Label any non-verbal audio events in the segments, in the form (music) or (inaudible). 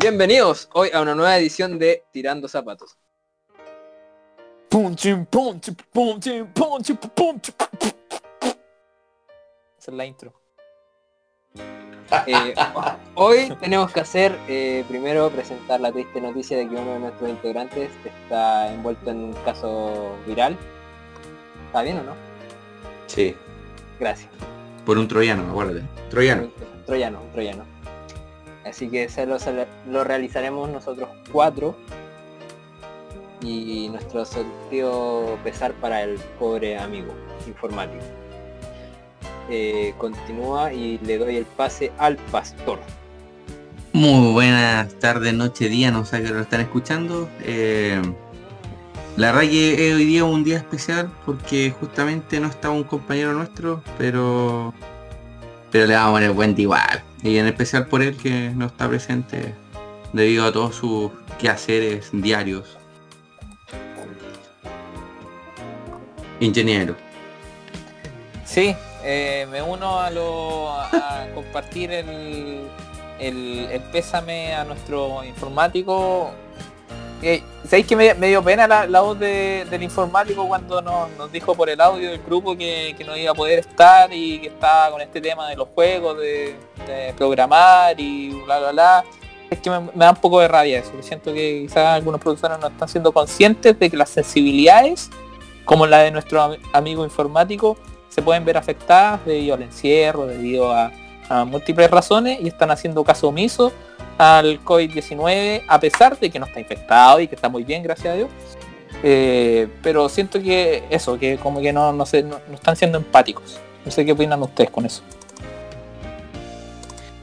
Bienvenidos hoy a una nueva edición de Tirando Zapatos. Esa es la intro. Eh, hoy tenemos que hacer, eh, primero presentar la triste noticia de que uno de nuestros integrantes está envuelto en un caso viral. ¿Está bien o no? Sí, Gracias. por un troyano, acuérdate. Troyano. Troyano, un troyano. Así que se lo, realizaremos nosotros cuatro. Y nuestro sentido pesar para el pobre amigo informático. Eh, continúa y le doy el pase al pastor. Muy buenas tardes, noche, día, no sé que lo están escuchando. Eh, la verdad que hoy día un día especial porque justamente no estaba un compañero nuestro, pero pero le vamos a poner buen igual. Y en especial por él que no está presente debido a todos sus quehaceres diarios. Ingeniero. Sí, eh, me uno a lo a compartir el, el, el pésame a nuestro informático. Eh, ¿Sabéis que me, dio pena la, voz de- del informático cuando nos, dijo por el audio del grupo que, no iba a poder estar y que estaba con este tema de los juegos, de, programar y bla bla bla? Es que me, da un poco de rabia eso. Siento que quizás algunos profesores no están siendo conscientes de que las sensibilidades, como la de nuestro am- amigo informático, se pueden ver afectadas debido al encierro, debido a múltiples razones y están haciendo caso omiso al COVID-19 a pesar de que no está infectado y que está muy bien, gracias a Dios. Eh, pero siento que eso, que como que no, no, sé, no, no están siendo empáticos. No sé qué opinan ustedes con eso.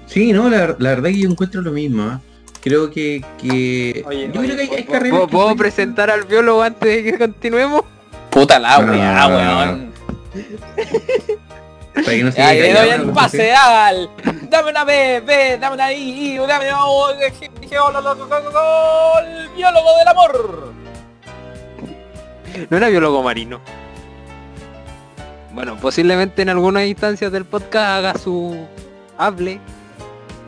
Sí, no, la, la verdad que yo encuentro lo mismo. ¿eh? Creo que, que... Oye, yo oye, creo que hay, hay ¿puedo- carreras ¿puedo, que puedo pueden- presentar al biólogo antes de que continuemos? Puta la weá, weón. (laughs) Para que no se Ya, quede le doy el ¿no? pase al. Dame una B, B, dame una I, I, dame una O, G, G, G, O, L, L, G, G, G, el biólogo del amor. No era biólogo marino. Bueno, posiblemente en algunas instancias del podcast haga su hable.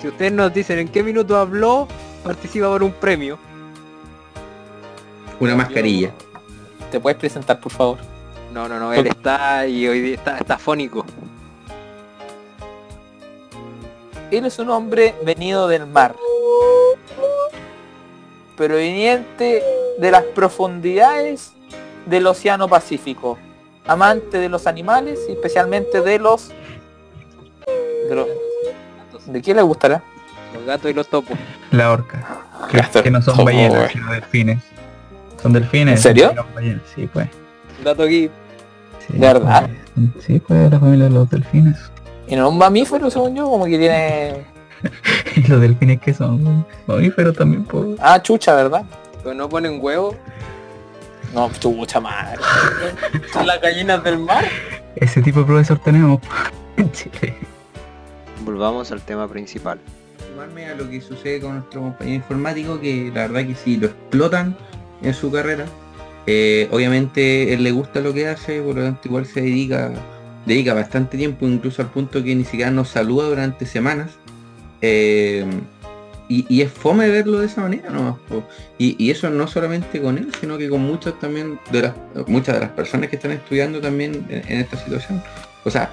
Si ustedes nos dicen en qué minuto habló, participa por un premio. Una mascarilla. ¿Te puedes presentar, por favor? No, no, no, él está y hoy día está, está fónico. Él es un hombre venido del mar. Proveniente de las profundidades del Océano Pacífico. Amante de los animales y especialmente de los... ¿De, los- ¿de qué le gustará? Los gatos y los topos. La orca. Que, Gato, que no son topo, ballenas, sino delfines. Son delfines. ¿En serio? no ballenas, Sí, pues. Dato aquí. Sí, ¿De verdad? pues. Sí, pues la familia de los delfines. Y no es un mamífero, según yo, como que tiene... (laughs) Y los delfines que son mamíferos también, pues. Ah, chucha, ¿verdad? Pero no ponen huevo. No, chucha madre. (laughs) Son las gallinas del mar. Ese tipo de profesor tenemos (laughs) en Chile. Volvamos al tema principal. sumarme a lo que sucede con nuestro compañero informático, que la verdad que sí, lo explotan en su carrera. Eh, obviamente él le gusta lo que hace, por lo tanto igual se dedica, dedica bastante tiempo, incluso al punto que ni siquiera nos saluda durante semanas. Eh, y, es fome verlo de esa manera, ¿no? Y, eso no solamente con él, sino que con muchas también de las muchas de las personas que están estudiando también en, esta situación. O sea,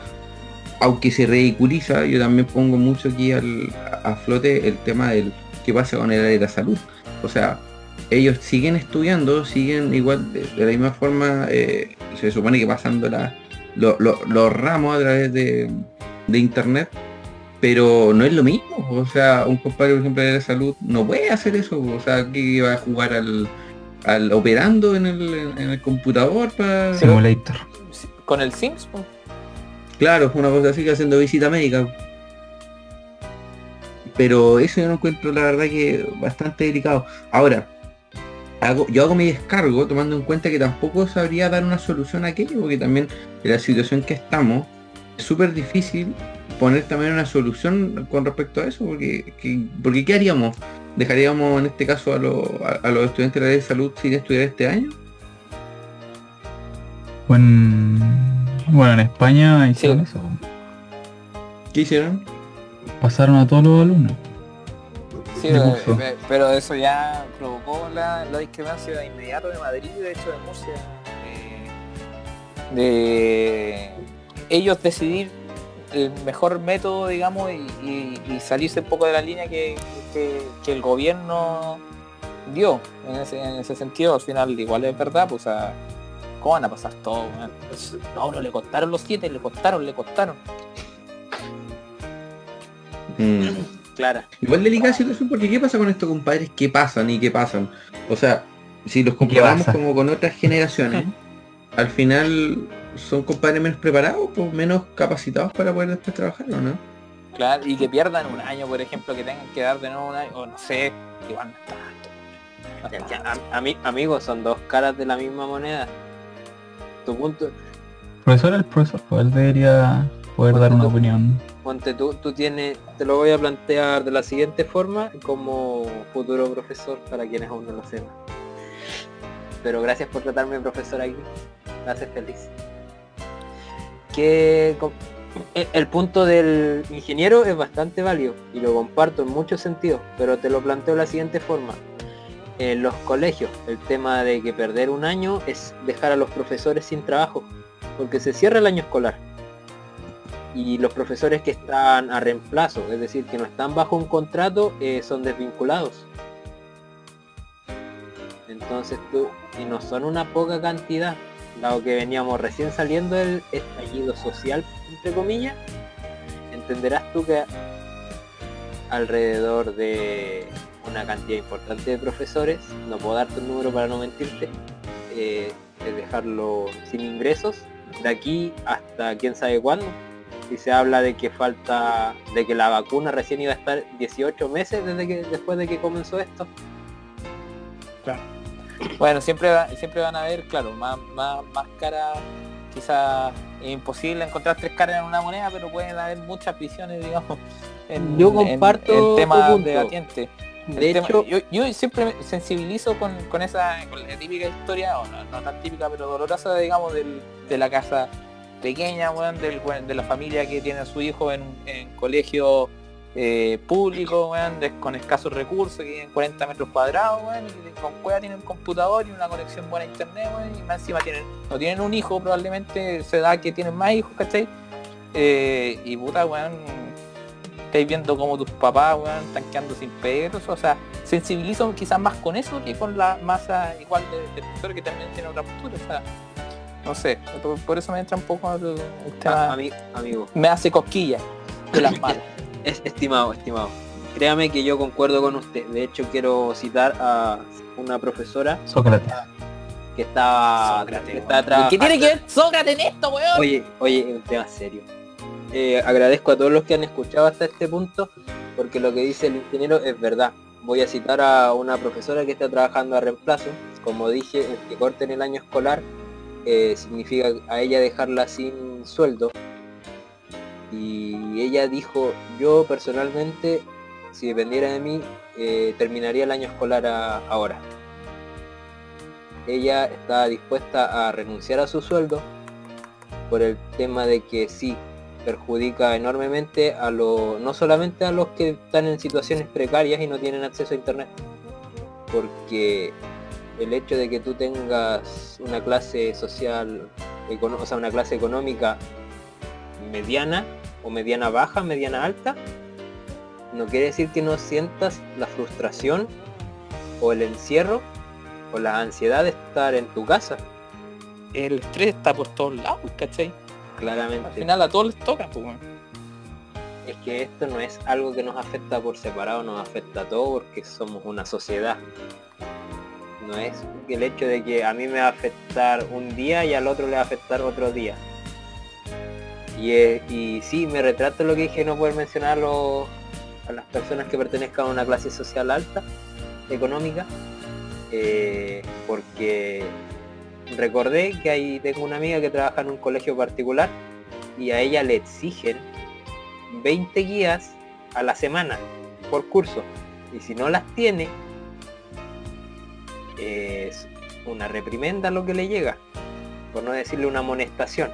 aunque se ridiculiza, yo también pongo mucho aquí al- a flote el tema del qué pasa con el área de la salud. O sea, ellos siguen estudiando, siguen igual de, de la misma forma, eh, se supone que pasando la- lo- lo- los ramos a través de, de internet, pero no es lo mismo. O sea, un compadre, por ejemplo, de salud no puede hacer eso. O sea, que va a jugar al, al operando en el, en el computador para... Simulator. Con el Sims. Claro, una cosa así que haciendo visita médica. Pero eso yo no encuentro la verdad que bastante delicado. Ahora, hago, yo hago mi descargo tomando en cuenta que tampoco sabría dar una solución a aquello, porque también en la situación que estamos es súper difícil poner también una solución con respecto a eso, porque, que- porque ¿qué haríamos? ¿Dejaríamos en este caso a, los- a- a los estudiantes de la de salud sin estudiar este año? Bueno, bueno, en España hicieron Sí. eso. ¿Qué hicieron? Pasaron a todos los alumnos. Sí, de eh, eh, pero eso ya provocó la, la discrepancia de inmediato de Madrid y de hecho de Murcia. de ellos decidir el mejor método, digamos, y, y- y salirse un poco de la línea que, que- que el gobierno dio en ese, en ese sentido. Al final, igual es verdad, pues, sea, ¿cómo van a pasar todo? weón? Pues, No, no le costaron los siete, le costaron, le costaron. Mm. Clara. Igual delicada situación porque ¿qué pasa con estos compadres? ¿Qué pasan y qué pasan? O sea, si los comparamos como con otras generaciones, (laughs) al final son compadres menos preparados, pues menos capacitados para poder después trabajar, ¿o no? Claro, y que pierdan un año, por ejemplo, que tengan que dar de nuevo un año, o no sé, igual no está amigos, son dos caras de la misma moneda. Tu punto, Profesor, el profesor, pues él debería poder dar una opinión. Ponte tú, tú tienes, te lo voy a plantear de la siguiente forma como futuro profesor para quienes aún no lo sepan. Pero gracias por tratarme profesor aquí. Me hace feliz. Que e- el punto del ingeniero es bastante válido y lo comparto en muchos sentidos, pero te lo planteo de la siguiente forma. En los colegios, el tema de que perder un año es dejar a los profesores sin trabajo, porque se cierra el año escolar. Y los profesores que están a reemplazo, es decir, que no están bajo un contrato, eh, son desvinculados. Entonces tú, y no son una poca cantidad, dado que veníamos recién saliendo del estallido social, entre comillas, entenderás tú que alrededor de una cantidad importante de profesores, no puedo darte un número para no mentirte, eh, es dejarlo sin ingresos de aquí hasta quién sabe cuándo. Si se habla de que falta, de que la vacuna recién iba a estar 18 meses desde que después de que comenzó esto. Bueno, siempre, va- siempre van a haber, claro, más, más, más caras, quizás es imposible encontrar tres caras en una moneda, pero pueden haber muchas visiones, digamos, en, Yo en- comparto en temas. El De tema- hecho, yo, yo siempre me sensibilizo con, con esa con la típica historia, o no, no tan típica, pero dolorosa, digamos, del- de la casa pequeña, weón, de la familia que tiene a su hijo en, en colegio eh, público, weón, con escasos recursos, que tienen 40 metros cuadrados, weón, y con cueva tienen un computador y una conexión buena a internet, weón, y más encima tienen, no tienen un hijo, probablemente se da que tienen más hijos, ¿cachai? Eh, y puta, weón, estáis viendo como tus papás, weón, están quedando sin pedos, o sea, sensibilizo quizás más con eso que con la masa igual de, de que también tiene otra postura, o sea, no sé, por, por eso me entra un poco el, el tema, a- ami- amigo, me hace cosquillas de las malas. (laughs) es estimado, estimado. Créame que yo concuerdo con usted. De hecho, quiero citar a una profesora Sócrates. que estaba, que estaba ¿Qué trabajando- tiene que ver Sócrates en esto, weón? Oye, oye, es un tema serio. Eh, agradezco a todos los que han escuchado hasta este punto, porque lo que dice el ingeniero es verdad. Voy a citar a una profesora que está trabajando a reemplazo. Como dije, el que corten el año escolar eh, significa a ella dejarla sin sueldo. Y ella dijo, yo personalmente, si dependiera de mí, eh, terminaría el año escolar ahora. Ella está dispuesta a renunciar a su sueldo por el tema de que sí perjudica enormemente a lo no solamente a los que están en situaciones precarias y no tienen acceso a internet porque el hecho de que tú tengas una clase social o sea una clase económica mediana o mediana baja mediana alta no quiere decir que no sientas la frustración o el encierro o la ansiedad de estar en tu casa El estrés está por todos lados, ¿cachai? claramente Al final a todos les toca, pues. Es que esto no es algo que nos afecta por separado, nos afecta a todos porque somos una sociedad. No es el hecho de que a mí me va a afectar un día y al otro le va a afectar otro día. Y, y sí, me retrato lo que dije, no poder mencionar a los- a las personas que pertenezcan a una clase social alta, económica, eh, porque recordé que ahí tengo una amiga que trabaja en un colegio particular y a ella le exigen 20 guías a la semana por curso. Y si no las tiene, es una reprimenda lo que le llega. Por no decirle una amonestación.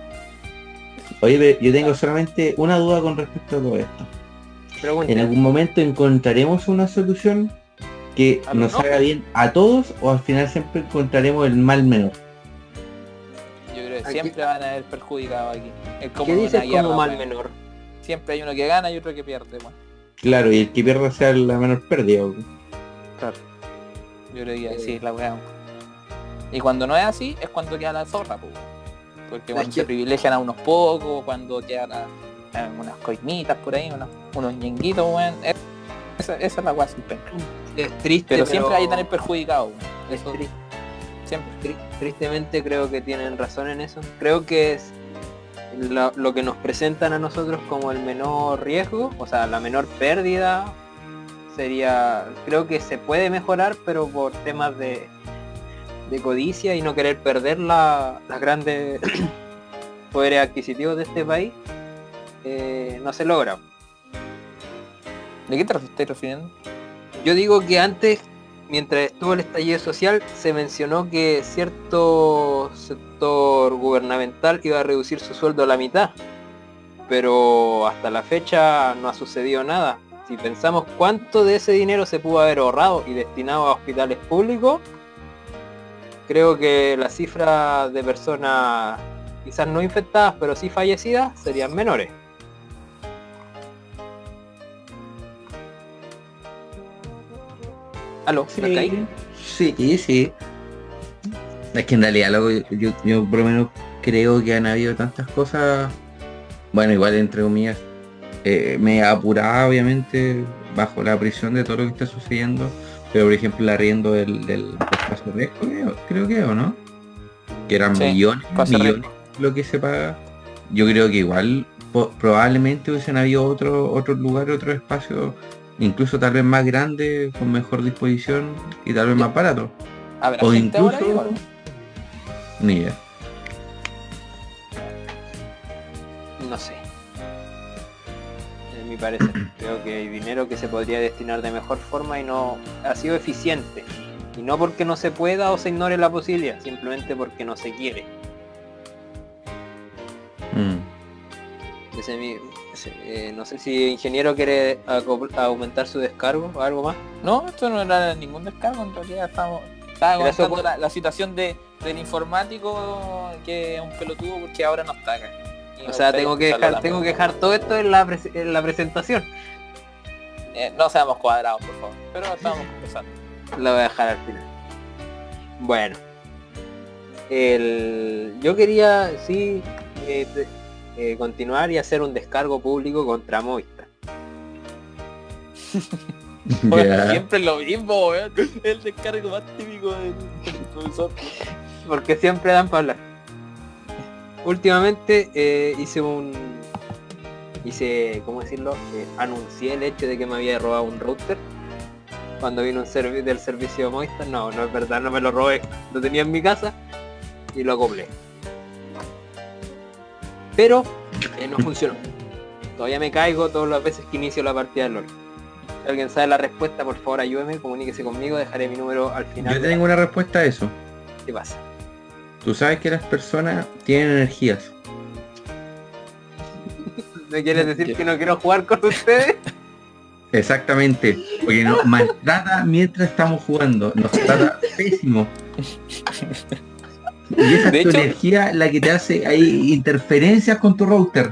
Oye, yo tengo solamente una duda con respecto a todo esto. Pregunta. ¿En algún momento encontraremos una solución que nos no. haga bien a todos o al final siempre encontraremos el mal menor? Yo creo que Aquí- siempre van a haber perjudicados aquí. Es como ¿Qué una dices guerra, como mal menor? Siempre hay uno que gana y otro que pierde. Claro, y el que pierda sea la menor pérdida. weón. Yo que Eh. así es la weá. Y cuando no es así, es cuando queda la zorra, pues. Porque cuando se privilegian a unos pocos, cuando quedan a- a unas coimitas por ahí, unos, unos ñenguitos, weón. Es- Esa, esa es la weá sin penca. Es triste, Pero siempre hay que tener perjudicado, weón. es Eso tri- siempre. tri- tristemente creo que tienen razón en eso. Creo que es lo, lo que nos presentan a nosotros como el menor riesgo, o sea, la menor pérdida sería, creo que se puede mejorar, pero por temas de, de codicia y no querer perder la- las grandes (clears throat) poderes adquisitivos de este país, eh, no se logra. ¿De qué te estás refiriendo? Yo digo que antes, mientras estuvo el estallido social, se mencionó que cierto sector gubernamental iba a reducir su sueldo a la mitad. Pero hasta la fecha no ha sucedido nada. Si pensamos cuánto de ese dinero se pudo haber ahorrado y destinado a hospitales públicos, creo que las cifras de personas quizás no infectadas, pero sí fallecidas, serían menores. ¿Aló? ¿Me caí? Sí, sí, sí. Es que en realidad yo, yo, yo por lo menos creo que han habido tantas cosas, bueno, igual entre comillas, eh, me apuraba obviamente bajo la presión de todo lo que está sucediendo, pero por ejemplo el arriendo del, del espacio Resco, creo, creo que o no, que eran Sí, millones, Espacio millones lo que se paga. Yo creo que igual probablemente hubiesen habido otro, otros lugares, otros espacios, incluso tal vez más grandes, con mejor disposición y tal vez más barato. ¿Habrá O ahora incluso- weón? Ni idea. Parecer, creo que hay dinero que se podría destinar de mejor forma y no ha sido eficiente. Y no porque no se pueda o se ignore la posibilidad, simplemente porque no se quiere. Mm. Ese ese- eh, no sé si el ingeniero quiere aumentar su descargo o algo más. No, esto no era ningún descargo, en realidad estamos... Estaba la, la situación de, del informático que es un pelotudo porque ahora no está acá. O sea, tengo que dejar, tengo que dejar todo esto en la, pres- en la presentación. Eh, no seamos cuadrados, por favor. Pero estamos conversando. (laughs) La voy a dejar al final. Bueno. El, yo quería, sí, eh, eh, continuar y hacer un descargo público contra Movistar. (laughs) Bueno, siempre lo mismo, weón. El descargo más típico del, del profesor. Porque siempre dan para hablar. Últimamente eh, hice un... Hice, ¿cómo decirlo? Eh, anuncié el hecho de que me había robado un router. Cuando vino un servi del servicio Movistar. No, no es verdad, no me lo robé. Lo tenía en mi casa y lo acoplé. Pero eh, no funcionó. Todavía me caigo todas las veces que inicio la partida de LOL. Si alguien sabe la respuesta, por favor ayúdeme, comuníquese conmigo, dejaré mi número al final. Yo de tengo una respuesta a eso. ¿Qué pasa? Tú sabes que las personas tienen energías. ¿Me quieres decir que no quiero jugar con ustedes? Exactamente. Porque nos maltrata mientras estamos jugando. Nos trata pésimo. Y esa es tu hecho- energía la que te hace ahí interferencias con tu router.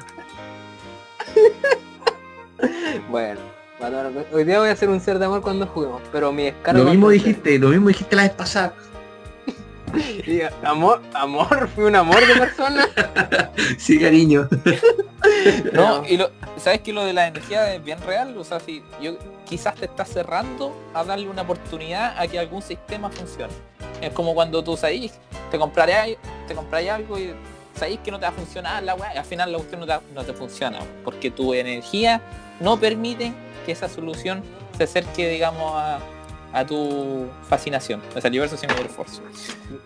Bueno, bueno, hoy día voy a hacer un ser de amor cuando juguemos, pero mi descargo... Lo mismo dijiste, lo mismo dijiste la vez pasada. Y, amor, amor, fui un amor de persona. (laughs) Sí, cariño. (laughs) No, y lo, ¿sabes que lo de la energía es bien real? O sea, si yo quizás te estás cerrando a darle una oportunidad a que algún sistema funcione. Es como cuando tú sabís, te compraré te compraré algo y sabéis que no te va a funcionar la weá, al final la cuestión no te, no te funciona, porque tu energía no permite que esa solución se acerque, digamos, a, a tu fascinación. O sea, el universo sin mayor esfuerzo.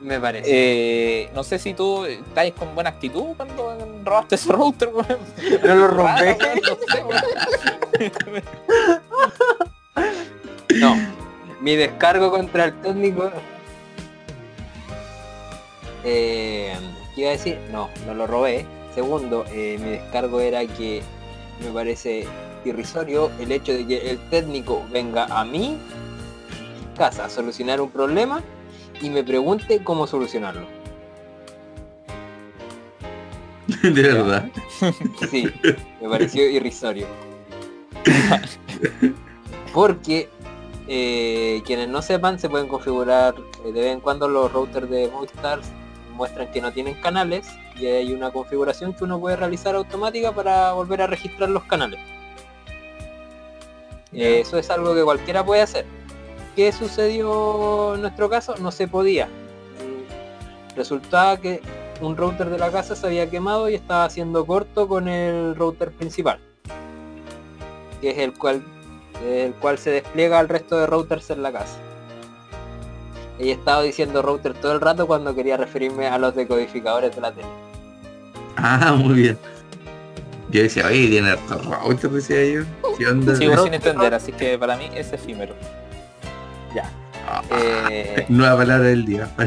Me parece. Eh, no sé si tú estás con buena actitud cuando robaste ese router, weón. (laughs) no lo weón, no. Mi descargo contra el técnico. Eh, ¿Qué iba a decir? No, no lo robé. Segundo, eh, mi descargo era que me parece irrisorio el hecho de que el técnico venga a mi casa a solucionar un problema y me pregunte cómo solucionarlo. (laughs) De verdad. Sí, me pareció irrisorio. Porque eh, quienes no sepan se pueden configurar eh, de vez en cuando los routers de Movistar muestran que no tienen canales y hay una configuración que uno puede realizar automática para volver a registrar los canales. Eh, Eso es algo que cualquiera puede hacer. ¿Qué sucedió en nuestro caso? No se podía. Resultaba que un router de la casa se había quemado y estaba haciendo corto con el router principal. Que es el cual, el cual se despliega al resto de routers en la casa. Y he estado diciendo router todo el rato cuando quería referirme a los decodificadores de la tele. Ah, muy bien. Yo decía, oye, tiene harto router, decía yo. ¿Qué onda? Sigo sin entender, así que para mí es efímero. Ah, Eh, (laughs) Nueva palabra del día. (laughs)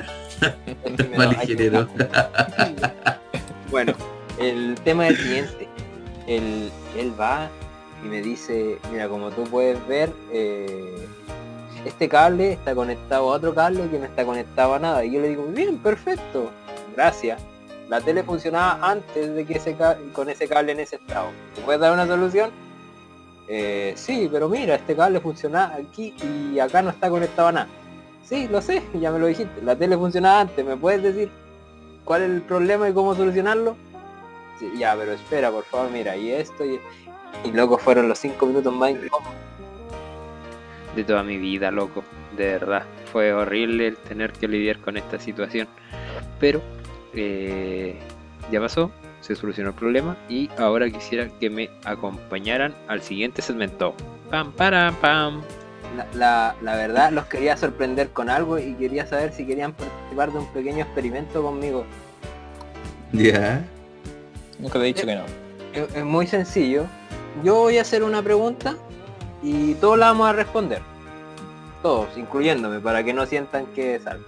Bueno, el tema es el siguiente. Él, él va y me dice, mira, como tú puedes ver, eh, este cable está conectado a otro cable que no está conectado a nada. Y yo le digo, bien, perfecto, gracias. La tele funcionaba antes de que ese con ese cable en ese estado. ¿Me puedes dar una solución? Eh, sí, pero mira, este cable funciona aquí y acá no está conectado a nada. Sí, lo sé, (laughs) ya me lo dijiste. La tele funcionaba antes, ¿me puedes decir cuál es el problema y cómo solucionarlo? Sí, ya, pero espera, por favor, mira, y esto y... Y loco, fueron los cinco minutos más. De toda mi vida, loco. De verdad. Fue horrible el tener que lidiar con esta situación. Pero eh, ya pasó, se solucionó el problema y ahora quisiera que me acompañaran al siguiente segmento. Pam, param, pam. La, la, la verdad los quería sorprender con algo y quería saber si querían participar de un pequeño experimento conmigo. Ya. Nunca te he dicho que no. Es, es muy sencillo. Yo voy a hacer una pregunta y todos la vamos a responder. Todos, incluyéndome, para que no sientan que sal.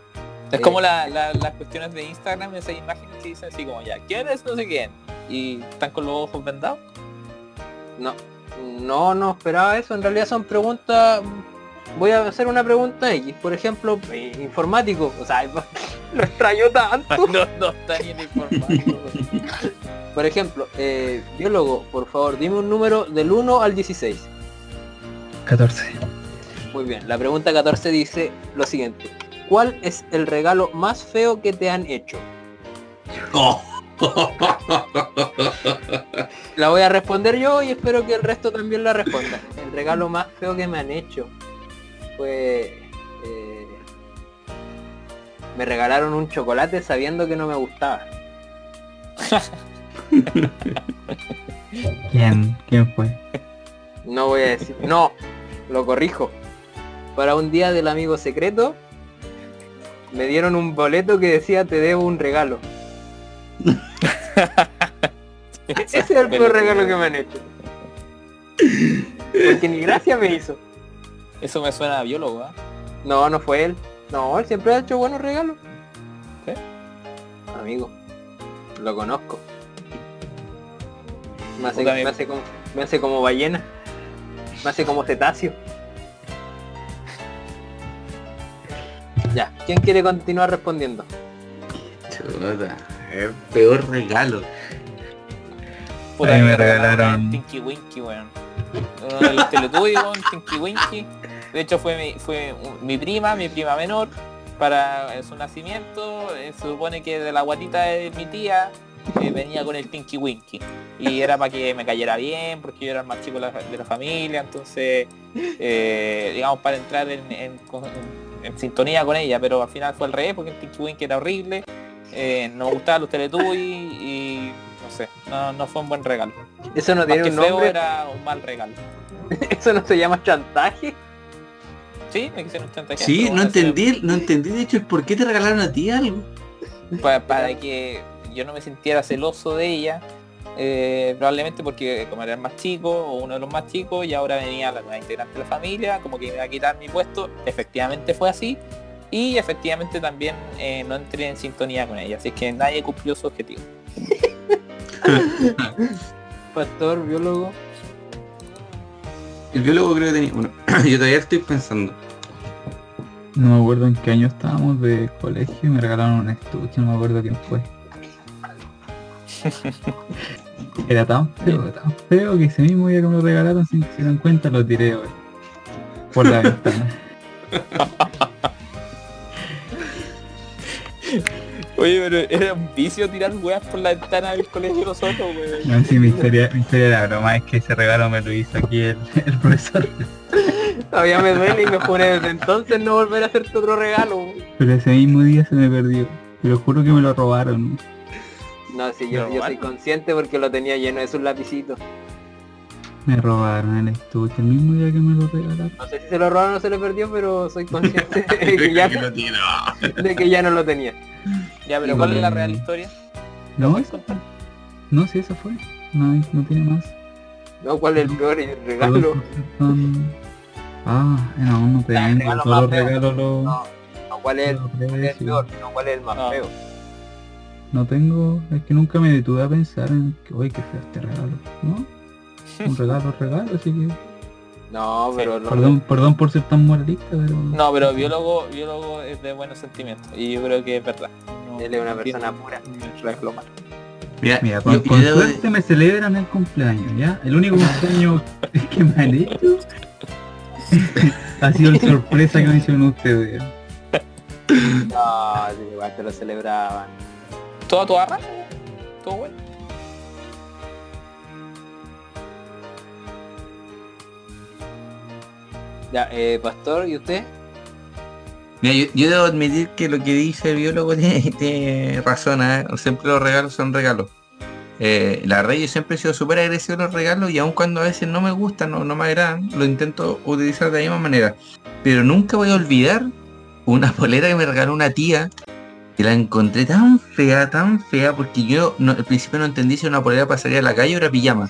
Es Eh, como la- la- las cuestiones de Instagram, esas imágenes que dicen así como ya, ¿quién es no sé quién? Y están con los ojos vendados. No, no, no esperaba eso. En realidad son preguntas. Voy a hacer una pregunta X. Por ejemplo, eh, informático. O sea, (laughs) lo extraño tanto. (laughs) no, no está ni en informático. (laughs) Por ejemplo, eh, biólogo, por favor, dime un número del 1 al 16. 14. Muy bien, la pregunta 14 dice lo siguiente. ¿Cuál es el regalo más feo que te han hecho? Oh. (laughs) La voy a responder yo y espero que el resto también la responda. El regalo más feo que me han hecho fue... eh, me regalaron un chocolate sabiendo que no me gustaba. (laughs) ¿Quién? ¿Quién fue? No voy a decir... No, lo corrijo. Para un día del amigo secreto me dieron un boleto que decía te debo un regalo. (laughs) Ese es el peor regalo que me han hecho. Porque ni gracia me hizo. Eso me suena a biólogo, ¿ah? No, no fue él. No, él siempre ha hecho buenos regalos. ¿Sí? Amigo, lo conozco. Hace, me hace como, me hace como ballena. Me hace como cetáceo. Ya, ¿quién quiere continuar respondiendo? Chuta, el peor regalo. Puta, A mí me regalaron- el Tinky Winky, weón. Uno de los Teletubbies, weón, Tinky Winky. De hecho fue mi, fue mi prima, mi prima menor, para su nacimiento. eh, se supone que de la guatita de mi tía eh, venía con el Tinky Winky. Y era para que me cayera bien, porque yo era el más chico de la, de la familia, entonces, eh, digamos, para entrar en, en sintonía con ella, pero al final fue al revés, porque el Tinky Winky era horrible, eh, no me gustaban los Teletubbies y no sé, no, no fue un buen regalo. Eso no Más tiene que un feo nombre. era un mal regalo. (laughs) Eso no se llama chantaje. Sí, me quisieron chantajear. Sí, no entendí, no entendí de hecho el por qué te regalaron a ti algo. pa- para que yo no me sintiera celoso de ella, eh, probablemente porque como era el más chico o uno de los más chicos y ahora venía la nueva integrante de la familia, como que me iba a quitar mi puesto, efectivamente fue así y efectivamente también eh, no entré en sintonía con ella, así que nadie cumplió su objetivo. (laughs) Pastor, biólogo. el biólogo creo que tenía uno. (clears throat) Yo todavía estoy pensando. No me acuerdo en qué año estábamos de colegio y me regalaron un estuche, no me acuerdo quién fue. (laughs) Era tan feo, tan feo que ese mismo día que me lo regalaron sin que se dan cuenta lo tiré güey, por la ventana. (laughs) Oye, pero era un vicio tirar weas por la ventana del colegio nosotros, weón. No, sí, mi historia, mi historia de la broma es que ese regalo me lo hizo aquí el, el profesor. Todavía me duele y me pone desde entonces no volver a hacerte otro regalo. Pero ese mismo día se me perdió. Te lo juro que me lo robaron. No, sí, yo, ¿Lo yo soy consciente porque lo tenía lleno de sus lapicitos. Me robaron el estuche el mismo día que me lo regalaron. No sé si se lo robaron o se le perdió, pero soy consciente (laughs) de que ya, (laughs) lo tiró. (laughs) de que ya no lo tenía. Ya, pero ¿cuál es la real historia? No, eso contar? No, sí, eso fue. No, no tiene más. No, ¿cuál es el peor Todos regalo? son- Ah, no, no te Ya, el vengo. regalo Todos los regalos los... No, no, ¿cuál es el, los cuál es el peor? No, ¿cuál es el más Ah. feo? No tengo, es que nunca me detuve a pensar en que, uy, qué feo este regalo, ¿no? Un (laughs) regalo, es regalo, así que, No, pero perdón, perdón por ser tan moralista, pero... No, pero biólogo, biólogo es de buenos sentimientos. Y yo creo que es verdad. No- él es una persona pura. no es reclamar. Mira, Mira, yo- con, yo de- suerte me celebran el cumpleaños, ¿ya? El único cumpleaños (laughs) que me han hecho (laughs) ha sido la sorpresa que me hicieron ustedes. No, sí, igual te lo celebraban. ¿Todo a tu arra? ¿Todo bueno? Ya, eh, Pastor, ¿y usted? Mira, yo, yo debo admitir que lo que dice el biólogo (laughs) tiene, tiene razón, ¿eh? siempre los regalos son regalos. Eh, la verdad yo siempre he sido súper agresivo a los regalos y aun cuando a veces no me gustan o no, me agradan, lo intento utilizar de la misma manera. Pero nunca voy a olvidar una (laughs) polera que me regaló una tía que la encontré tan fea, tan fea, porque yo no- al principio no entendí si una polera salir a la calle o era pijama.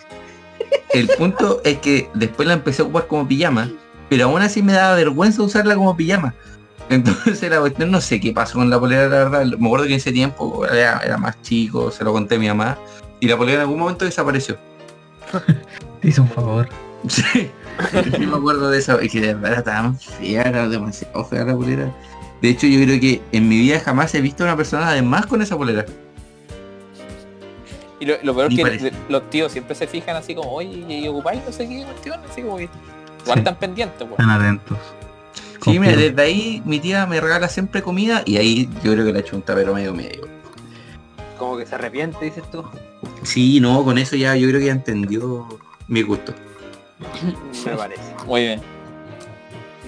El punto es que después la empecé a ocupar como pijama, pero aún así me daba vergüenza usarla como pijama. Entonces la cuestión no sé qué pasó con la polera, la verdad. Me acuerdo que en ese tiempo era, era más chico, se lo conté a mi mamá. Y la polera en algún momento desapareció. (laughs) Te hizo un favor. Sí, (laughs) sí me acuerdo de eso. Es que de verdad era tan fea, era demasiado fea la polera. De hecho yo creo que en mi vida jamás he visto a una persona además con esa polera. Y lo, lo peor Ni es que parece. los tíos siempre se fijan así como, oye, ¿y ocupáis no sé qué cuestión? Así como que igual Sí. están pendientes, weón. Están atentos. Sí, mira, desde ahí mi tía me regala siempre comida y ahí yo creo que hecho un tapero medio medio. Como que se arrepiente, dices tú. Sí, no, con eso ya yo creo que ya entendió mi gusto. Me parece. Muy bien.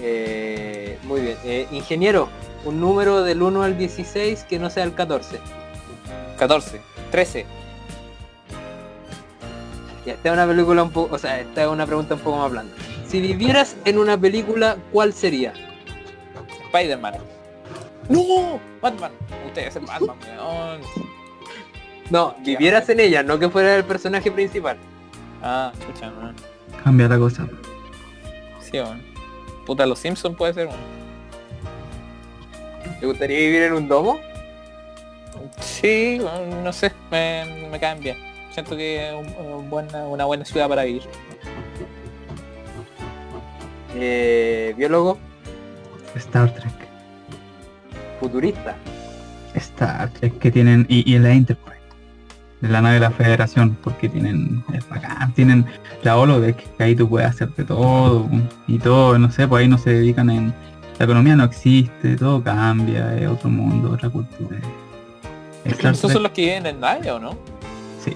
Eh, muy bien. Eh, ingeniero, un número del 1 al 16 que no sea el 14. 14, 13. Ya, esta es una película un poco, o sea, esta es una pregunta un poco más blanda. Si vivieras en una película, ¿cuál sería? Spider-Man. ¡No! Batman. Usted es el Batman, weón. No, vivieras en ella, no que fuera el personaje principal. Ah, weón. Cambia la cosa. Sí, weón. Puta, los Simpsons puede ser uno. ¿Te gustaría vivir en un domo? Sí, no sé, me, me caen bien. Siento que es un- un buena- una buena ciudad para vivir. Eh, biólogo, Star Trek. futurista. Star Trek que tienen. Y, y en la Enterprise. De la nave de la Federación. Porque tienen. Es bacán. Tienen la holodeck. Que ahí tú puedes hacer de todo. Y todo, no sé, pues ahí no se dedican en. La economía no existe, todo cambia, es otro mundo, otra cultura. Star ¿Esos Trek, son los que viven en Naya o no? sí.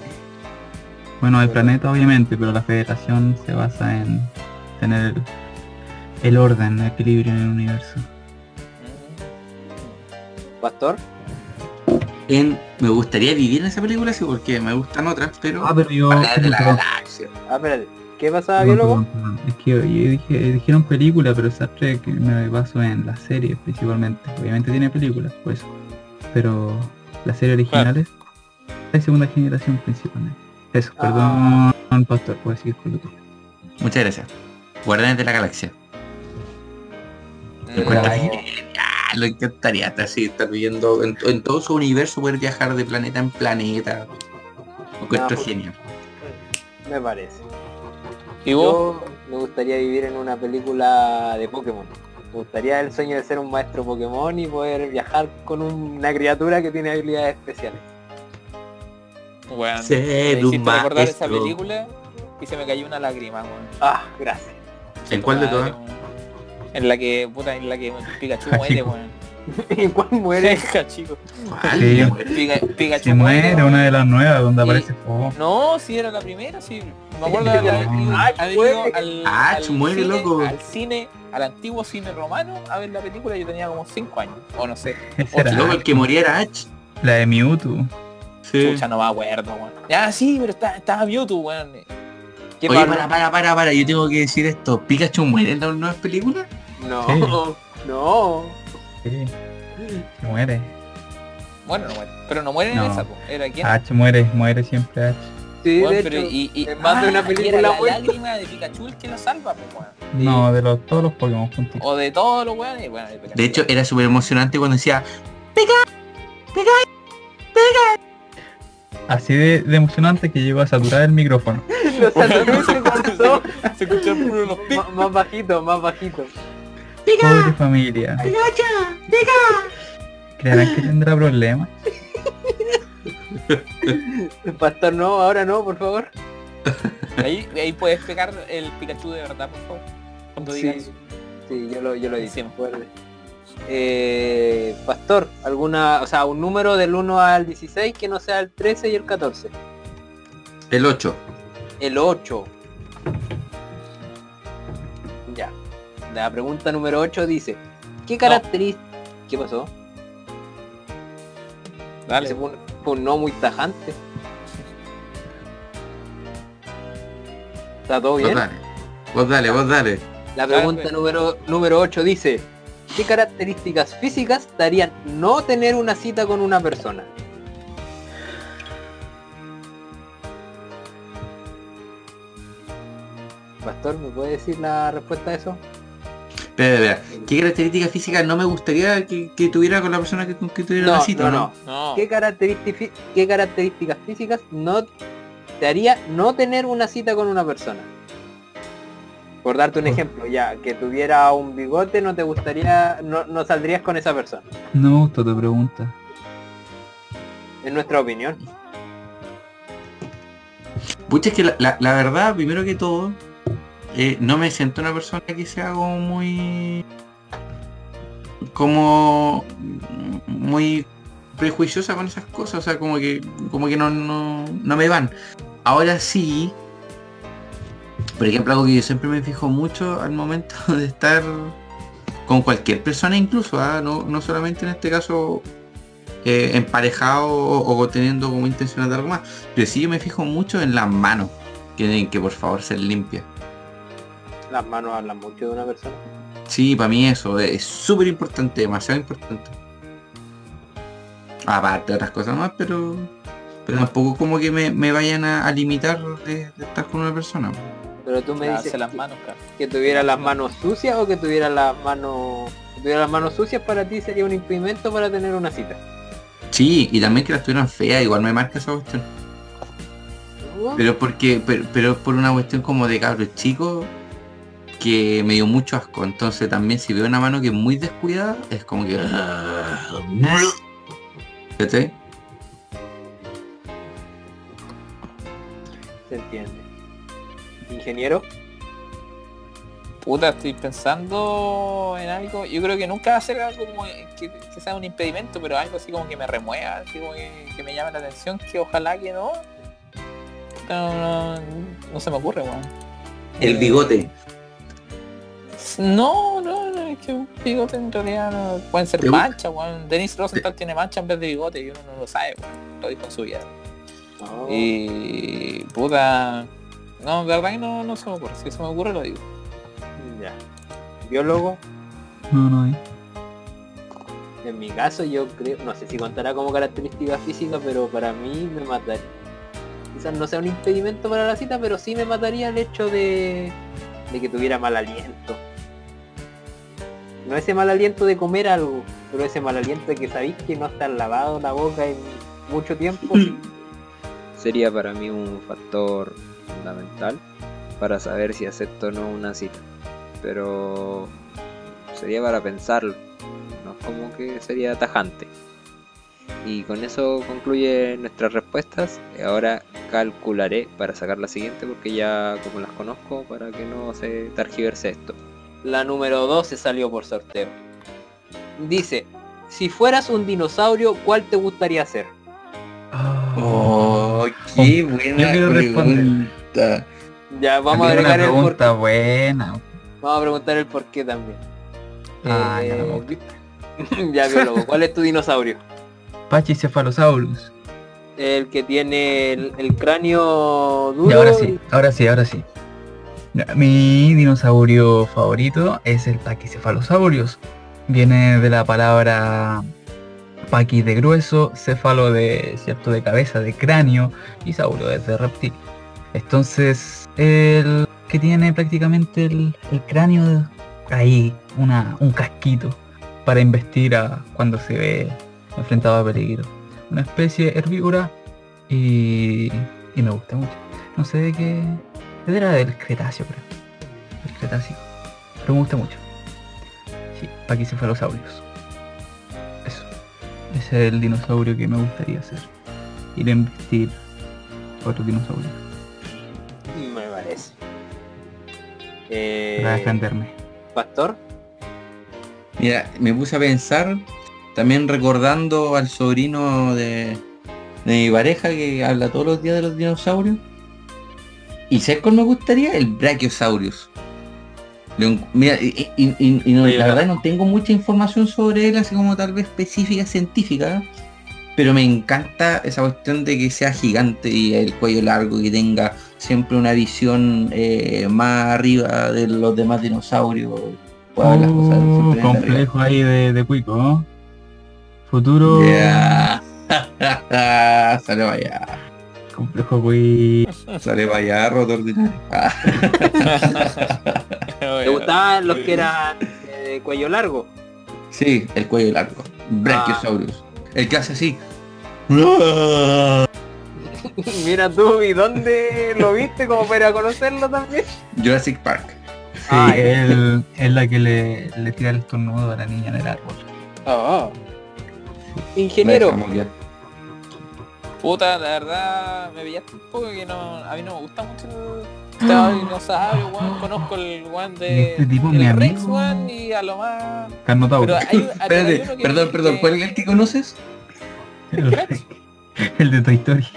Bueno, el planeta obviamente, pero la federación se basa en tener el, el orden, el equilibrio en el universo. Pastor. En, me gustaría vivir en esa película, sí, porque me gustan otras, pero... Ah, pero yo... la de la galaxia. Ah. ¿Qué pasaba, biólogo? Es que yo dije, dijeron película, pero Star Trek me baso en las series principalmente. Obviamente tiene películas, por eso. Pero las series originales, de segunda generación principalmente. Eso, Ah. perdón, Pastor, puedes seguir con lo tuyo. Muchas gracias. Guardianes de la Galaxia. No. (laughs) Lo encantaría estar así, estar viviendo en, en todo su universo, poder viajar de planeta en planeta. Lo encuentro No, genial. Me parece. ¿Y vos? Yo, me gustaría vivir en una película de Pokémon. Me gustaría el sueño de ser un maestro Pokémon y poder viajar con una criatura que tiene habilidades especiales. Me Ser un hiciste recordar esa película y se me cayó una lágrima, weón. Ah, gracias. ¿En cuál de todas? En la que, puta, en la que Pikachu Ah, muere, weón. (laughs) ¿En cuál muere? (laughs) chico. ¿Cuál? Sí. Pica- Pikachu Se muere una de las nuevas donde Y- aparece Fo. No, si era la primera, sí. Me acuerdo de haber ido- muere. al, Ach, al muere, cine, loco. al cine, al antiguo cine romano a ver la película. Yo tenía como 5 años, o no sé. (laughs) Era Luego el que moría era Ash. la de Mewtwo. Sí. Chucha, no me acuerdo, weón. Ya, sí, pero está, estaba Mewtwo, weón. ¿Qué Oye, para, para, para, para, yo tengo que decir esto. ¿Pikachu muere en las nuevas películas? No, Sí. no. Sí. Se muere. Bueno, no muere. Pero no muere en No. esa, po. ¿Era quién? H muere, muere siempre H. Sí, Weón, de pero hecho, y, y, en más de una ah, película la muerta. lágrima de Pikachu el que lo salva, pues, weón. No, de los, todos los Pokémon juntitos. O de todos los weones, bueno, de Pikachu. De hecho, era súper emocionante cuando decía, Así de, de emocionante que llegó a saturar el micrófono. (laughs) lo salvé, se cortó. se. (laughs) Ma- más bajito, más bajito. Pobre familia. ¿Creerán que tendrá problemas? (laughs) Pastor, no, ahora no, por favor. (laughs) Ahí, ahí puedes pegar el Pikachu de verdad, por favor. Cuando Sí, digas. sí, yo lo, yo lo dije. Encima. Eh, Pastor, alguna, o sea, un número del 1 al 16 que no sea el 13 y el 14. el 8. El 8. La pregunta número 8 dice, ¿qué característica... ¿Qué pasó? Dale. Fue un, fue un no muy tajante. ¿Está todo Vos bien? dale. Vos dale, vos dale. La pregunta número, número 8 dice, ¿qué características físicas te harían no tener una cita con una persona? Pastor, ¿me puede decir la respuesta a eso? Espera. ¿Qué características físicas no me gustaría que, que tuviera con la persona que, con que tuviera la cita? no, no. No. ¿Qué, ¿Qué características físicas no te haría no tener una cita con una persona? Por darte un ejemplo, ya, que tuviera un bigote, no te gustaría, no, no saldrías con esa persona. No me gustó tu pregunta. En nuestra opinión. Pucha, es que la, la- la verdad, primero que todo, eh, no me siento una persona que sea como muy... como... muy prejuiciosa con esas cosas, o sea, como que como que no, no, no me van. Ahora sí, por ejemplo, algo que yo siempre me fijo mucho al momento (laughs) de estar con cualquier persona incluso, ¿ah? no, no solamente en este caso eh, emparejado o, teniendo como intención de algo más, pero sí yo me fijo mucho en las manos, que que por favor ser limpias. Las manos hablan mucho de una persona. Sí, para mí eso es súper importante, demasiado importante. Aparte de otras cosas más, pero, pero tampoco como que me, me vayan a, a limitar de, de estar con una persona. Pero tú me dices las que, manos, cara. que tuviera las manos sucias o que tuviera las manos que tuviera las manos sucias para ti sería un impedimento para tener una cita. Sí, y también que las tuvieran feas, igual me marca esa cuestión. Pero porque, pero, pero es por una cuestión como de cabros chicos que me dio mucho asco. Entonces también si veo una mano que es muy descuidada, es como que. ¿Cachai? Se entiende. Ingeniero, Puta, estoy pensando en algo. Yo creo que nunca va a ser algo como que, que sea un impedimento, pero algo así como que me remueva, así como que, que me llame la atención, que ojalá que no. No, no, no se me ocurre, weón. El bigote. No, no, no, es que un bigote en realidad no, pueden ser ¿Te gu- manchas, weón. Denise Rosenthal tiene mancha en vez de bigote y uno no lo sabe, weón. Lo dijo en su vida. no, Y puta. No, de verdad que no, no se me ocurre. Si se me ocurre lo digo. ya. Biólogo, No, no hay. en mi caso yo creo, no sé si contará como característica física, pero para mí me mataría. Quizás no sea un impedimento para la cita, pero sí me mataría el hecho de, de que tuviera mal aliento. No ese mal aliento de comer algo, pero ese mal aliento de que sabéis que no está lavado la boca en mucho tiempo. (clears throat) Sería para mí un factor fundamental. para saber si acepto o no una cita. Pero sería para pensarlo, no es como que sería tajante. Y con eso concluye nuestras respuestas. Ahora calcularé para sacar la siguiente porque ya como las conozco para que no se targiverse esto. La número 12 salió por sorteo. Dice, si fueras un dinosaurio, ¿cuál te gustaría ser? Oh, qué buena Yo pregunta. Ya, vamos a agregar una el por... pregunta buena. Vamos a preguntar el por qué también. Ah, ya Eh, no me gusta. (laughs) ya, biólogo, ¿cuál es tu dinosaurio? Pachycephalosaurus. El que tiene el, el cráneo duro. Y ahora sí, ahora sí, ahora sí. Mi dinosaurio favorito es el Pachycephalosaurus. Viene de la palabra paqui de grueso, céfalo de cierto de cabeza, de cráneo y saurio es de reptil. Entonces, el que tiene prácticamente el, cráneo ahí, una, un casquito para investir a cuando se ve enfrentado a peligro. Una especie herbívora y, y me gusta mucho. No sé de qué. Era del Cretáceo, creo. El Cretácico. Pero me gusta mucho. Sí, Pachycephalosaurus. Eso. Ese es el dinosaurio que me gustaría ser. Ir a investir otro dinosaurio. Me parece. Eh, Para defenderme. Pastor. Mira, me puse a pensar, también recordando al sobrino de, de mi pareja que habla todos los días de los dinosaurios. ¿Y sabes cuál me gustaría? El Brachiosaurus. Mira, y, y- y- y no- Oye, la ¿verdad? no tengo mucha información sobre él, así como tal vez específica, científica, pero me encanta esa cuestión de que sea gigante y el cuello largo, que tenga siempre una visión eh, más arriba de los demás dinosaurios. las cosas Oh, complejo ahí de, de Cuico, ¿no? Futuro. (laughs) Sale para allá. Complejo Cuico. Sale para allá, roto ordinario. (laughs) Ah, ¿Te gustaban los que eran eh, cuello largo? sí, el cuello largo. Brachiosaurus. El que hace así. (laughs) Mira tú, ¿y dónde lo viste como para conocerlo también? Jurassic Park. Sí, Ay. él es la que le, le tira el estornudo a la niña en el árbol. Ah. Ingeniero. Puta, la verdad me pillaste un poco que no, a mí no me gusta mucho el tema del (gasps) dinosaurio, weón. Conozco el weón de Este tipo el mi Rex, weón, y a lo más. Carnotauro. Pero hay, (laughs) Espérate, perdón, perdón. ¿Cuál es el que conoces? El, (laughs) el de Toy Story.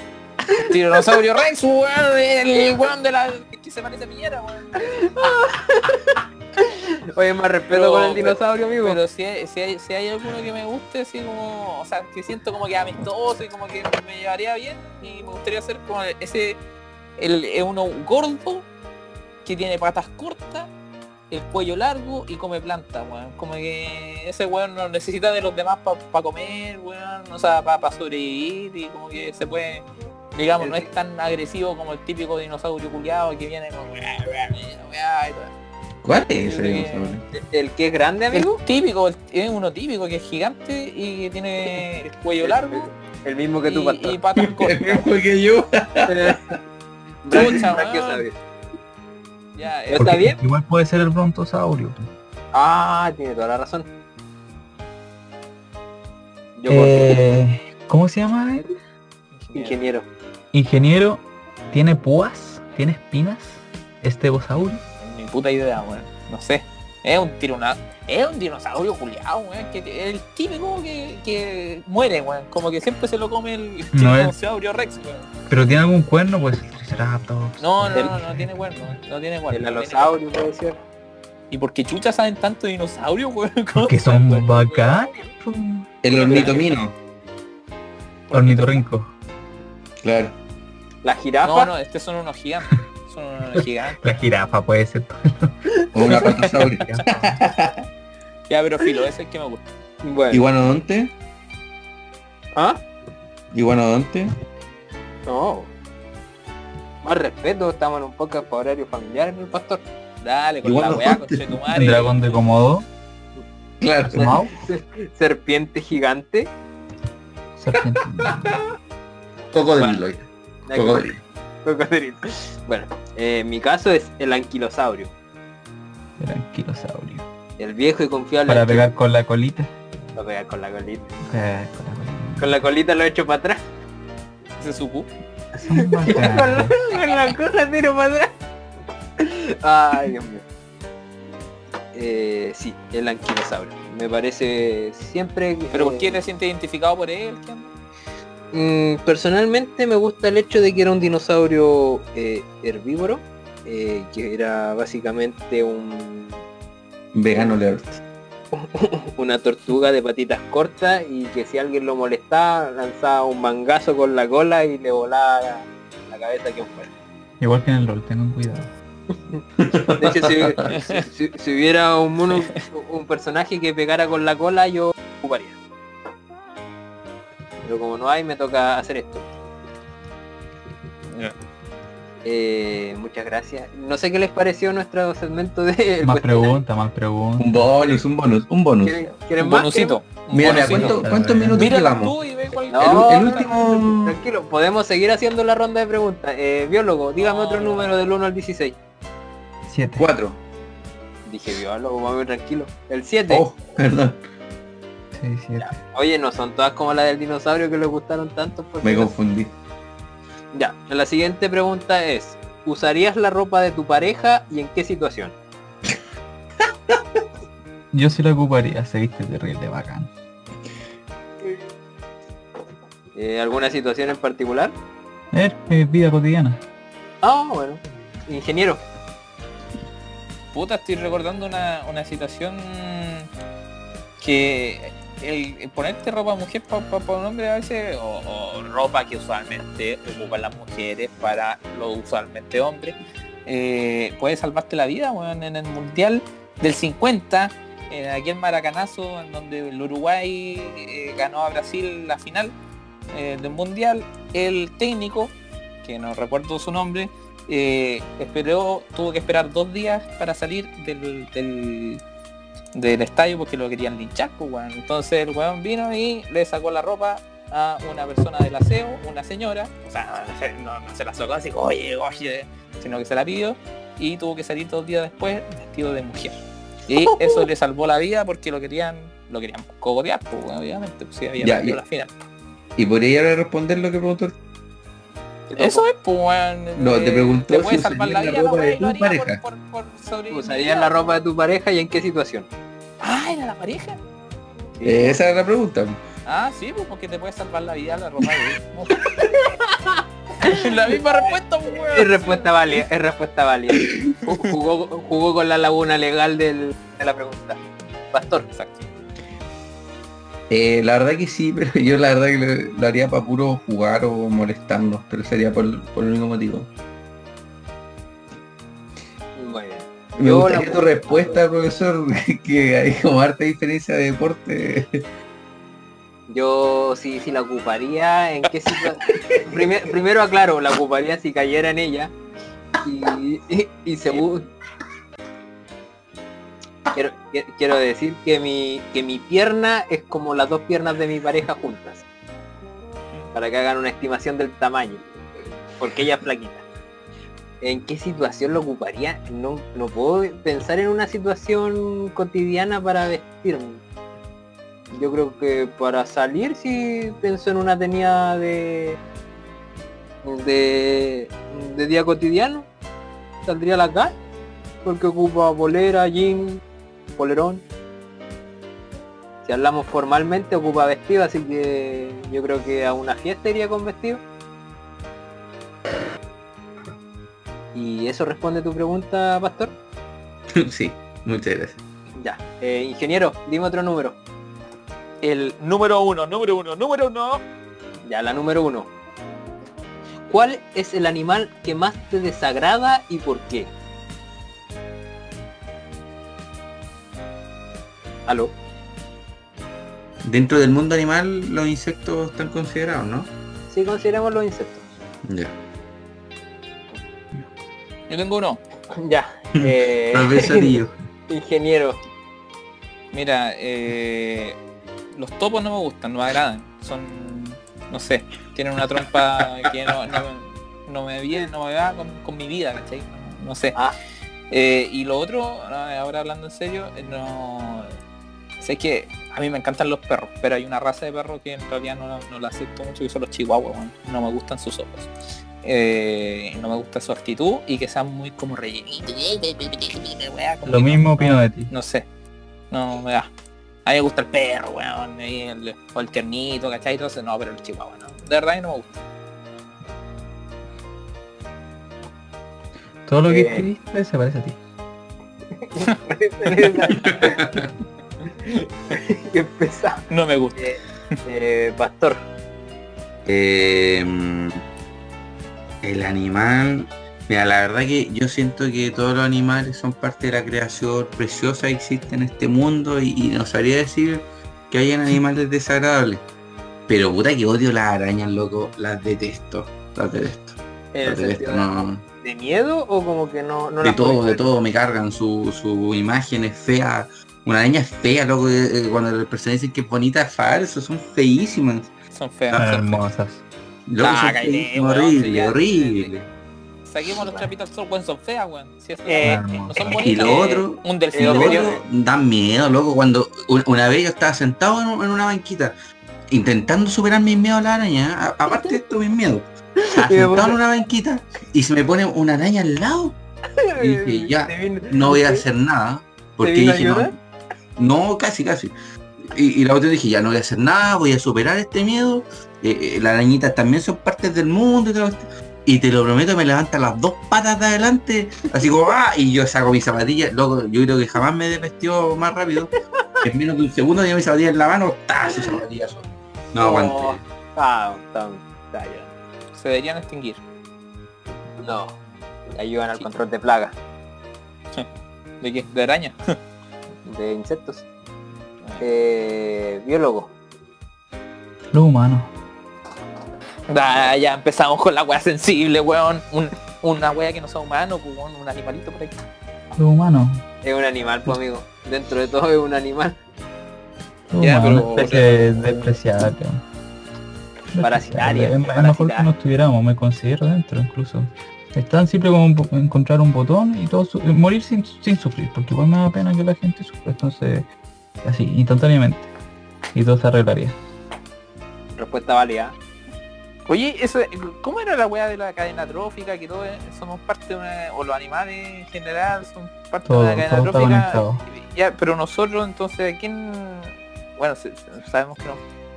Tiranosaurio Rex, weón, el weón de la que se parece a Piñera, weón. (laughs) Oye, más respeto Pero- con el dinosaurio, amigo. Pero si hay, si, hay, si hay alguno que me guste, así como, o sea, que siento como que amistoso y como que me llevaría bien y me gustaría ser como ese, el, es uno gordo que tiene patas cortas, el cuello largo y come planta, weón. Como que ese weón no necesita de los demás para comer, weón, o sea, para sobrevivir y como que se puede, digamos, no es tan agresivo como el típico dinosaurio culiado que viene con y todo. ¿Cuál es ese Yo creo que- dinosaurio? ¿El que es grande, amigo? El típico, el- es uno típico que es gigante y que tiene el cuello largo El mismo que tú, y, patas (laughs) El mismo que yo. (laughs) Ya, ¿Está eh, bien? Igual puede ser el brontosaurio. Ah, tiene toda la razón. Yo Eh, ¿Cómo se llama él? ingeniero. Ingeniero. ¿Tiene púas? ¿Tiene espinas? ¿Estebosaurio? Ni puta idea, weón. No sé. Es un tirona, es un dinosaurio culiado, weón. Que, que- el típico que, que muere, weón. Como que siempre se lo come el No es- dinosaurio Rex, weón. ¿Pero tiene algún cuerno? Pues el Triceratops. No, no, El- no, no tiene cuerno, no tiene cuerno. El alosaurio puede ser. ¿Y por qué chucha saben tanto de dinosaurios, weón? (laughs) ¿Cómo Que son weón? bacanes. El ornitomino. Ornitorrinco. Claro. La jirafa. No, no, estos son unos gigantes. (laughs) Son unos gigantes. La jirafa puede ser. O un apatosaurio. Ya, pero filo, ese es el que me gusta. Bueno. Iguanodonte. ¿Ah? Iguanodonte. No. Más respeto, estamos en un podcast para horario familiar, el pastor. Dale, con la weá, con tu madre. Dragón de Komodo. Claro. Mau. (laughs) Serpiente gigante. Serpiente. Cocodrilo. Cocodrilo. Cocodrilo. Bueno, eh, mi caso es el anquilosaurio. El anquilosaurio. El viejo y confiable. Para pegar con la colita. Lo pegar con la colita. Eh, con la colita. Con la colita lo echo para atrás. Se supo. Son (laughs) con, la, con la cosa tiro para atrás. Ay, Dios mío. Eh, sí, el anquilosaurio. Me parece siempre... ¿Pero por qué te sientes identificado por él? Mm, personalmente me gusta el hecho de que era un dinosaurio eh, herbívoro, eh, que era básicamente un, Vegano alert. (laughs) una tortuga de patitas cortas y que si alguien lo molestaba lanzaba un mangazo con la cola y le volaba la, la cabeza a quien fuera. Igual que en el rol, tengan cuidado. De hecho, (laughs) si, si- si hubiera un mono, un personaje que pegara con la cola, yo ocuparía. Pero como no hay, me toca hacer esto. Eh, muchas gracias. No sé qué les pareció nuestro segmento de... Más preguntas, más preguntas. Un bonus, un bonus, un bonus. ¿Quieren, quieren Un más? bonusito. un Mira, mira, bonusito. ¿cuánto- ¿cuántos minutos Míralo llevamos? tú y ve cuál... No, el último- Tranquilo, podemos seguir haciendo la ronda de preguntas. Eh, biólogo, dígame otro no. número del 1 al 16. Siete. Cuatro. Dije biólogo, vamos tranquilo. El 7. Oh, perdón. Oye, no son todas como la del dinosaurio que les gustaron tanto. Pues, Me confundí. Ya, la siguiente pregunta es, ¿usarías la ropa de tu pareja y en qué situación? (laughs) Yo sí la ocuparía, se viste terrible bacán. Eh, ¿Alguna situación en particular? Es eh, vida cotidiana. Ah, bueno. Ingeniero. Puta, estoy recordando una, una situación que el, ponerte ropa mujer para un hombre a veces, o, ropa que usualmente ocupan las mujeres para lo usualmente hombres, eh, puede salvarte la vida, en el Mundial del 50, en maracanazo en donde el Uruguay eh, ganó a Brasil la final eh, del Mundial, el técnico, que no recuerdo su nombre, esperó, tuvo que esperar dos días para salir del, del estadio porque lo querían linchar, pues, weón. Entonces el weón vino y le sacó la ropa a una persona del aseo, una señora, o sea, no, (laughs) se- no- no se la sacó así, oye, oye, sino que se la pidió y tuvo que salir dos días después vestido de mujer. Y (laughs) eso le salvó la vida porque lo querían, lo querían cogotear, pues, obviamente, pues si había Ya, perdido la final. ¿Y podría responder lo que preguntó? el- Eso es, pues. No, te eh, preguntó Te puede si salvar la vida, la ropa de tu por, pareja. por, por sobrevivir. ¿Usarías la ropa de tu pareja y en qué situación? Ah, era la pareja. Eh, esa es la pregunta. Ah, sí, pues porque te puede salvar la vida la ropa de (laughs) La misma respuesta, pues, Es respuesta válida, es respuesta válida. Ju- (laughs) Jugó, jugó con la laguna legal del- de la pregunta. Pastor. Exacto. Eh, la verdad que sí, (laughs) pero yo la verdad que lo, lo haría para puro jugar o molestarnos, pero sería por, por el único motivo. Bien. Me gustaría la- tu respuesta, profesor, (laughs) que hay como harta diferencia de deporte. Yo sí, sí la ocuparía. ¿En qué situación? primero aclaro, la ocuparía si cayera en ella. Y, y, y. Quiero, qui- quiero decir que mi, que mi pierna es como las dos piernas de mi pareja juntas. Para que hagan una estimación del tamaño. Porque ella es flaquita. ¿En qué situación lo ocuparía? No, no puedo pensar en una situación cotidiana para vestirme. Yo creo que para salir sí pienso en una tenida de, de de día cotidiano. Saldría a la calle porque ocupa bolera, jean, polerón. Si hablamos formalmente ocupa vestido, así que yo creo que a una fiesta iría con vestido. ¿Y eso responde tu pregunta, Pastor? (laughs) sí, muchas gracias. Ya. Eh, ingeniero, dime otro número. El número uno, número uno, número uno. Ya, la número uno. ¿Cuál es el animal que más te desagrada y por qué? ¿Aló? Dentro del mundo animal los insectos están considerados, ¿no? Sí, consideramos los insectos. Ya. Yo tengo uno. (laughs) Ya. eh, (laughs) ingeniero. Mira, eh, los topos no me gustan, no me agradan. Son, no sé, tienen una trompa que no, no, no me viene, no me va con, con mi vida, ¿cachai? No, no sé. Ah. Eh, y lo otro, ah, ahora hablando en serio, eh, no sé que a mí me encantan los perros, pero hay una raza de perros que en realidad no, no la acepto mucho, que son los chihuahuas, weón. no me gustan sus ojos. Eh, no me gusta su actitud y que sean muy como rellenitos. Lo mismo no- opino de ti. No sé. No me da. A mí me gusta el perro, weón, el- o el tiernito, ¿cachai? Entonces no, pero el chihuahua no. De verdad que no me gusta. Todo lo que Eh. escribiste se parece a ti. (laughs) (laughs) (laughs) Qué pesado. No me gusta. Eh, eh, Pastor, Eh, el animal. Mira, la verdad que yo siento que todos los animales son parte de la creación preciosa que existe en este mundo y, y no sabría decir que hayan animales (laughs) desagradables. Pero puta que odio las arañas, loco. Las detesto. Las detesto. Las detesto. No, de miedo o como que no, no de las todo, de todo me cargan. Su, su imagen es fea. Una araña es fea, loco. eh, eh, Cuando las personas dicen que es bonita, es falso. Son feísimas. Son feas. Son hermosas. Loco, Ah, son cállate, feísimas, weón, horrible, ya- horrible. Saquemos los trapitos al sol, weón, son feas, weón. Si eso Eh, no son y bonitas. lo eh, otro- un lo otro, dan miedo, loco, cuando un- una vez yo estaba sentado en, un- en una banquita, intentando superar mis miedos a la araña, a- aparte de esto, mis miedos. (laughs) Sentado en una banquita y se me pone una araña al lado, (laughs) Y dije, ya, no voy a hacer nada. Porque dije, no? No, casi, casi. Y, y la otra dije, ya no voy a hacer nada, voy a superar este miedo. Eh, eh, las arañitas también son partes del mundo y todo esto. Y te lo prometo, me levanta las dos patas de adelante, así como, (laughs) ah, y yo saco mis zapatillas, loco, yo creo que jamás me he desvestido más rápido. En menos de un segundo tenía mis zapatillas en la mano, ¡tas! sus (laughs) zapatillas son. No Oh, aguanté. ah. Se deberían extinguir. No. Ayudan al control de plagas, (laughs) ¿De qué? ¿De araña? De insectos. Eh, biólogo. Lo humano. Ah, ya empezamos con la wea sensible, weón. Un- una wea que no sea humano, pues, weón, un animalito por ahí. Lo humano. Es un animal, pues amigo. Dentro de todo es un animal. Lo Ya, humano. pero- especie. Parasitaria, Es, mejor que no estuviéramos, me considero dentro incluso. Es tan simple como encontrar un botón y todo su- morir sin, sin sufrir, porque igual me da pena que la gente sufra, entonces así, instantáneamente. Y todo se arreglaría. Respuesta válida. Oye, eso, ¿cómo era la wea de la cadena trófica? Que todos eh, somos parte de una, o los animales en general son parte Todo, de una cadena trófica. Ya, pero nosotros entonces, ¿a quién? Bueno, sabemos que no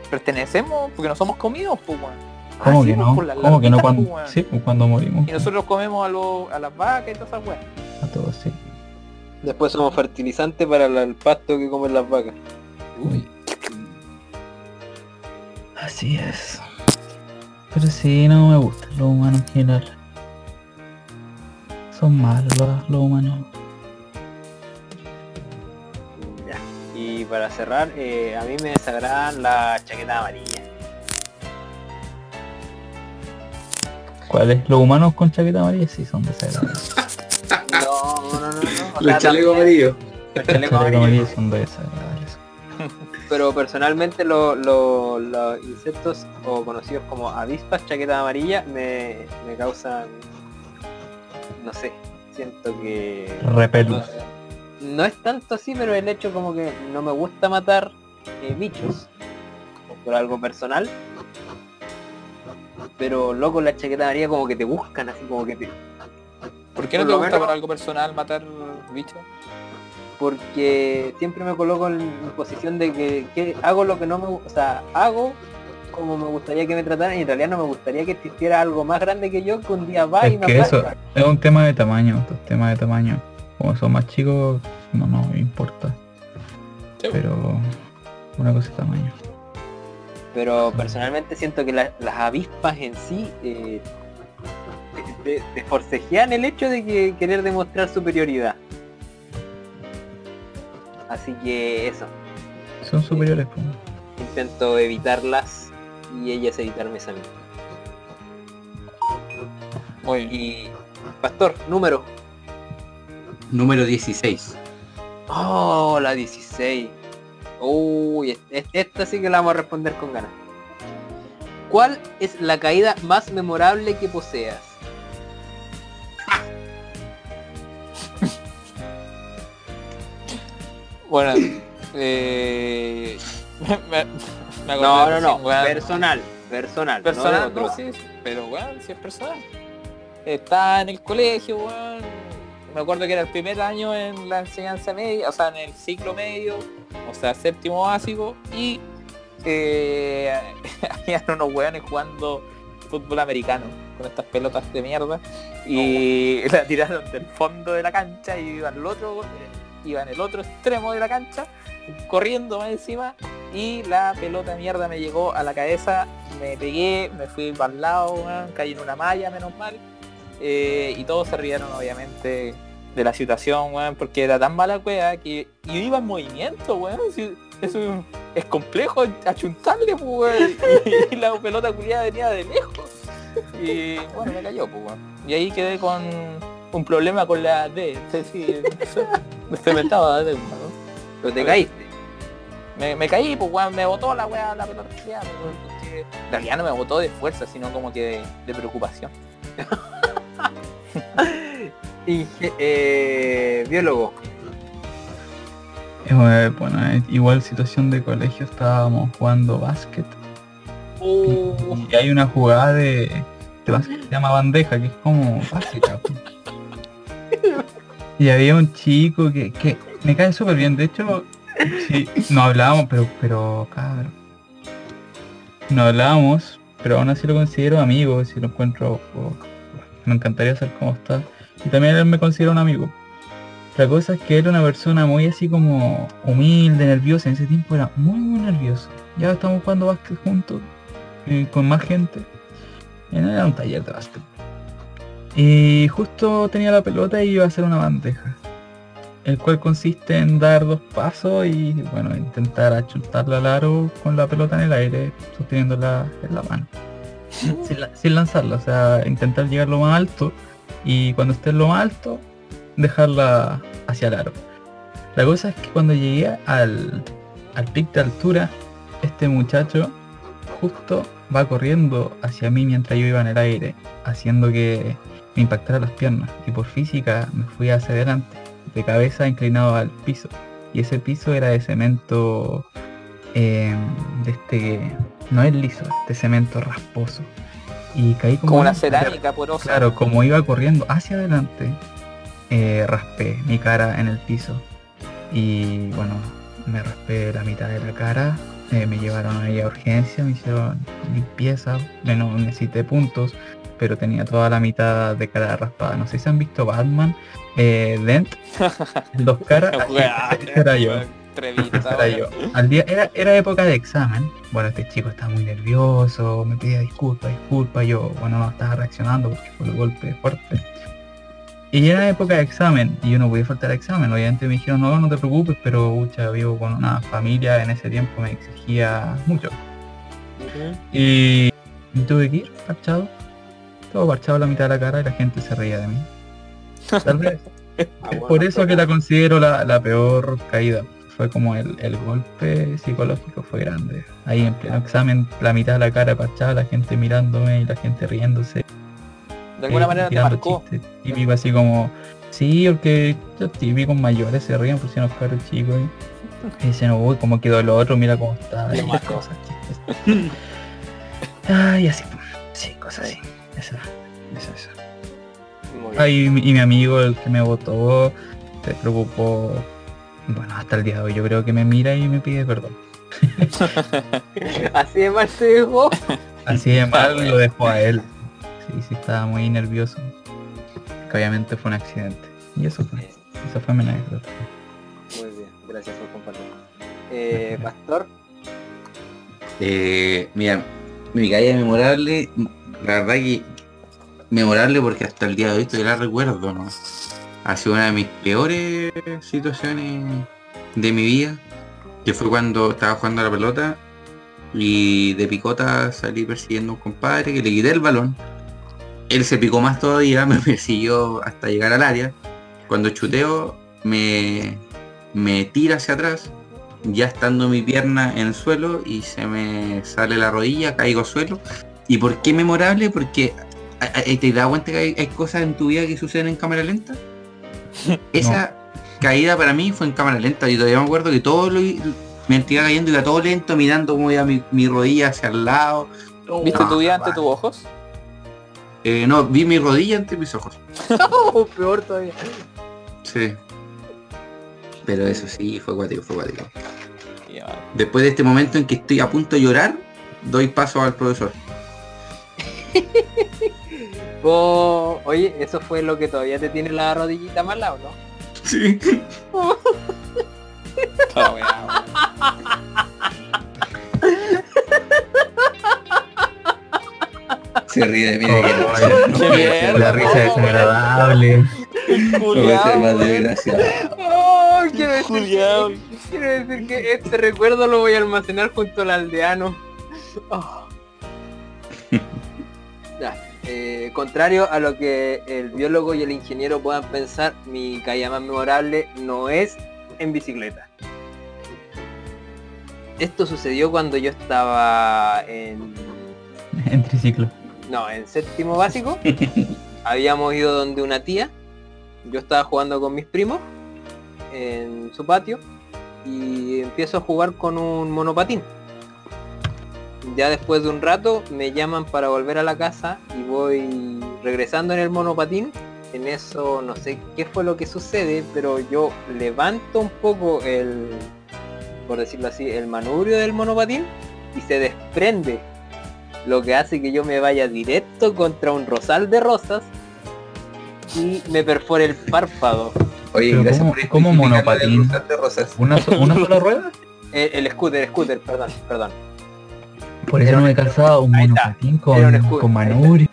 pertenecemos porque no somos comidos, pues, weón. Ah, ¿Cómo sí, que pues, no? por las ¿Cómo que no cuando, pues, sí, pues, cuando morimos? Y nosotros comemos a, los- a las vacas y todas esas weas. A todos, sí. Después somos fertilizantes para la- el pasto que comen las vacas. Uy. Así es. Pero sí, no me gusta los humanos en general. Son malos los, los humanos. Ya. Y para cerrar, eh, a mí me desagradan las chaquetas amarillas. ¿Cuáles? Los humanos con chaqueta amarilla sí son desagradables. No, no, no, no. Los chalecos amarillos. los chalecos amarillos. son desagradables. Pero personalmente lo- lo- los insectos o conocidos como avispas chaqueta amarilla me, me causan, no sé, siento que... Repelus. No es tanto así, pero el hecho como que no me gusta matar eh, bichos por algo personal. Pero loco la chaqueta amarilla como que te buscan así como que te... ¿Por qué no Por te gusta menos- por algo personal matar bichos? Porque siempre me coloco en, posición de que, que hago lo que no me gu- o sea, hago como me gustaría que me trataran y en realidad no me gustaría que existiera algo más grande que yo que un día va y Es me que eso es un tema de tamaño, es tema de tamaño. Como son más chicos, no nos importa. Sí. Pero una cosa es tamaño. Pero personalmente siento que la- las avispas en sí eh, te, te- te forcejean el hecho de que querer demostrar superioridad. Así que eso, Son superiores. pues. intento evitarlas y ellas evitarme a mí. Muy bien. Y Pastor, número. Número 16. Oh, la 16. Uy, esta sí que la vamos a responder con ganas. ¿Cuál es la caída más memorable que poseas? (laughs) bueno, eh, (laughs) no, no, no, personal, personal. Personal, pero bueno, si es personal. Está en el colegio. Bueno me acuerdo que era el primer año en la enseñanza media, o sea, en el ciclo medio, o sea, séptimo básico, y eh, (laughs) habían unos weones jugando fútbol americano con estas pelotas de mierda y la (laughs) tiraron del fondo de la cancha y iba al otro, eh, iba en el otro extremo de la cancha, corriendo más encima y la pelota de mierda me llegó a la cabeza, me pegué, me fui para el lado, weón, caí en una malla, menos mal. Eh, y todos se rieron obviamente de la situación, weón, porque era tan mala cueva que iba en movimiento, weón. si- es complejo achuntarle, pues, weón. Y, la pelota culiada venía de lejos. Y bueno, me cayó, pues, weón. Y ahí quedé con un problema con la D. Sí, sí, me cementaba la D, weón. Pero te caíste. Me, me caí, pues weón, me botó la weá, la pelota culiada, En realidad no me botó de fuerza, sino como que de, de preocupación. (laughs) (laughs) Inge- eh, biólogo. Eh, bueno, igual situación de colegio, estábamos jugando básquet Uh, y hay una jugada de, de básquet que se llama bandeja, que es como básica. Y había un chico que, que me cae súper bien, de hecho, sí, no hablábamos, pero, pero, cabrón. No hablábamos, pero aún así lo considero amigo, si lo encuentro, oh, me encantaría saber cómo está. Y también él me considera un amigo. La cosa es que era una persona muy así como humilde, nerviosa. En ese tiempo era muy, muy nervioso. Ya estamos jugando básquet juntos, eh, con más gente. Era un taller de básquet. Y justo tenía la pelota y iba a hacer una bandeja. El cual consiste en dar dos pasos y bueno, intentar achuntarla al aro con la pelota en el aire, sosteniéndola en la mano. (laughs) sin, la- sin lanzarla, o sea, intentar llegar lo más alto y cuando esté en lo más alto, dejarla hacia el aro. La cosa es que cuando llegué al, al pic de altura, este muchacho justo va corriendo hacia mí mientras yo iba en el aire, haciendo que me impactara las piernas. Y por física me fui hacia adelante, de cabeza inclinado al piso. Y ese piso era de cemento, eh, de este, no es liso, de cemento rasposo. Y caí como, como una cerámica porosa. Claro, como iba corriendo hacia adelante, eh, raspé mi cara en el piso. Y bueno, me raspé la mitad de la cara. eh, me llevaron ahí a urgencia, me hicieron limpieza. No necesité puntos, pero tenía toda la mitad de cara raspada. No sé si han visto Batman, eh, Dent, (laughs) dos caras. (laughs) era yo. Era weón. yo. Al día, era, era época de examen. Bueno, este chico estaba muy nervioso, me pedía disculpas, disculpas. Yo, bueno, no estaba reaccionando porque fue el golpe fuerte. Y era época de examen y yo no podía faltar al examen. Obviamente me dijeron, no, no te preocupes, pero pucha, vivo con una familia, en ese tiempo me exigía mucho. Y tuve que ir parchado. Todo parchado la mitad de la cara y la gente se reía de mí. Tal vez (laughs) Ah, es por eso que la considero la, la peor caída. Fue como el, el golpe psicológico fue grande. Ahí en pleno examen, la mitad de la cara parchada, la gente mirándome y la gente riéndose. De alguna eh, manera te marcó. chistes Típico así como, sí, porque los típicos mayores se ríen por si los caros chicos y, y dicen, uy, cómo quedó el otro, mira cómo está. Y cosas, chistes. Ay, así, sí, cosas así. Eso, eso, eso. Ay, y mi amigo, el que me votó, se preocupó, bueno, hasta el día de hoy, yo creo que me mira y me pide perdón. (laughs) Así de mal te dejó. Así de mal lo dejó a él. Sí, sí, estaba muy nervioso. Que obviamente fue un accidente. Y eso fue, eso fue mi anécdota. Muy bien, gracias por compartir. Eh, Pastor, Eh, mira, mi caída memorable, la verdad que memorable porque hasta el día de hoy todavía la recuerdo, ¿no? Ha sido una de mis peores situaciones de mi vida, que fue cuando estaba jugando a la pelota y de picota salí persiguiendo a un compadre que le quité el balón. Él se picó más todavía, (laughs) me persiguió hasta llegar al área. Cuando chuteo me, me tira hacia atrás ya estando mi pierna en el suelo y se me sale la rodilla, caigo al suelo. ¿Y por qué memorable? Porque ¿te das cuenta que hay cosas en tu vida que suceden en cámara lenta? (laughs) Esa, caída para mí fue en cámara lenta. Y todavía me acuerdo que todo lo me iba cayendo, iba todo lento, mirando cómo iba mi, mi rodilla hacia el lado. ¿Viste tu vida ante tus ojos? Eh, no, vi mi rodilla ante mis ojos. (laughs) Oh, peor todavía. Sí. Pero eso sí, fue cuático, fue cuático. Después de este momento en que estoy a punto de llorar, doy paso al profesor. (laughs) Vos- oye, eso fue lo que todavía te tiene la rodillita más lado, ¿no? Sí. Weón. Se ríe de mí de que no. Mierda, La risa no, desagradable. no. Oh, quiero decir, Julián. quiero decir que este recuerdo lo voy a almacenar junto al aldeano. Oh. Eh, contrario a lo que el biólogo y el ingeniero puedan pensar, mi caída más memorable no es en bicicleta. Esto sucedió cuando yo estaba en (laughs) En triciclo. no, en séptimo básico. (laughs) habíamos ido donde una tía. Yo estaba jugando con mis primos en su patio y empiezo a jugar con un monopatín. Ya después de un rato me llaman para volver a la casa y voy regresando en el monopatín. En eso no sé qué fue lo que sucede, pero yo levanto un poco el, por decirlo así, el manubrio del monopatín y se desprende lo que hace que yo me vaya directo contra un rosal de rosas y me perfore el párpado. Oye, Pero gracias ¿cómo- por cómo especificar monopatín? lo de Rosas de Rosas. ¿Una, so- una sola (laughs) rueda? El, el scooter, scooter, perdón, perdón, Por eso no me calzaba un monopatín Era un con, con manubrio.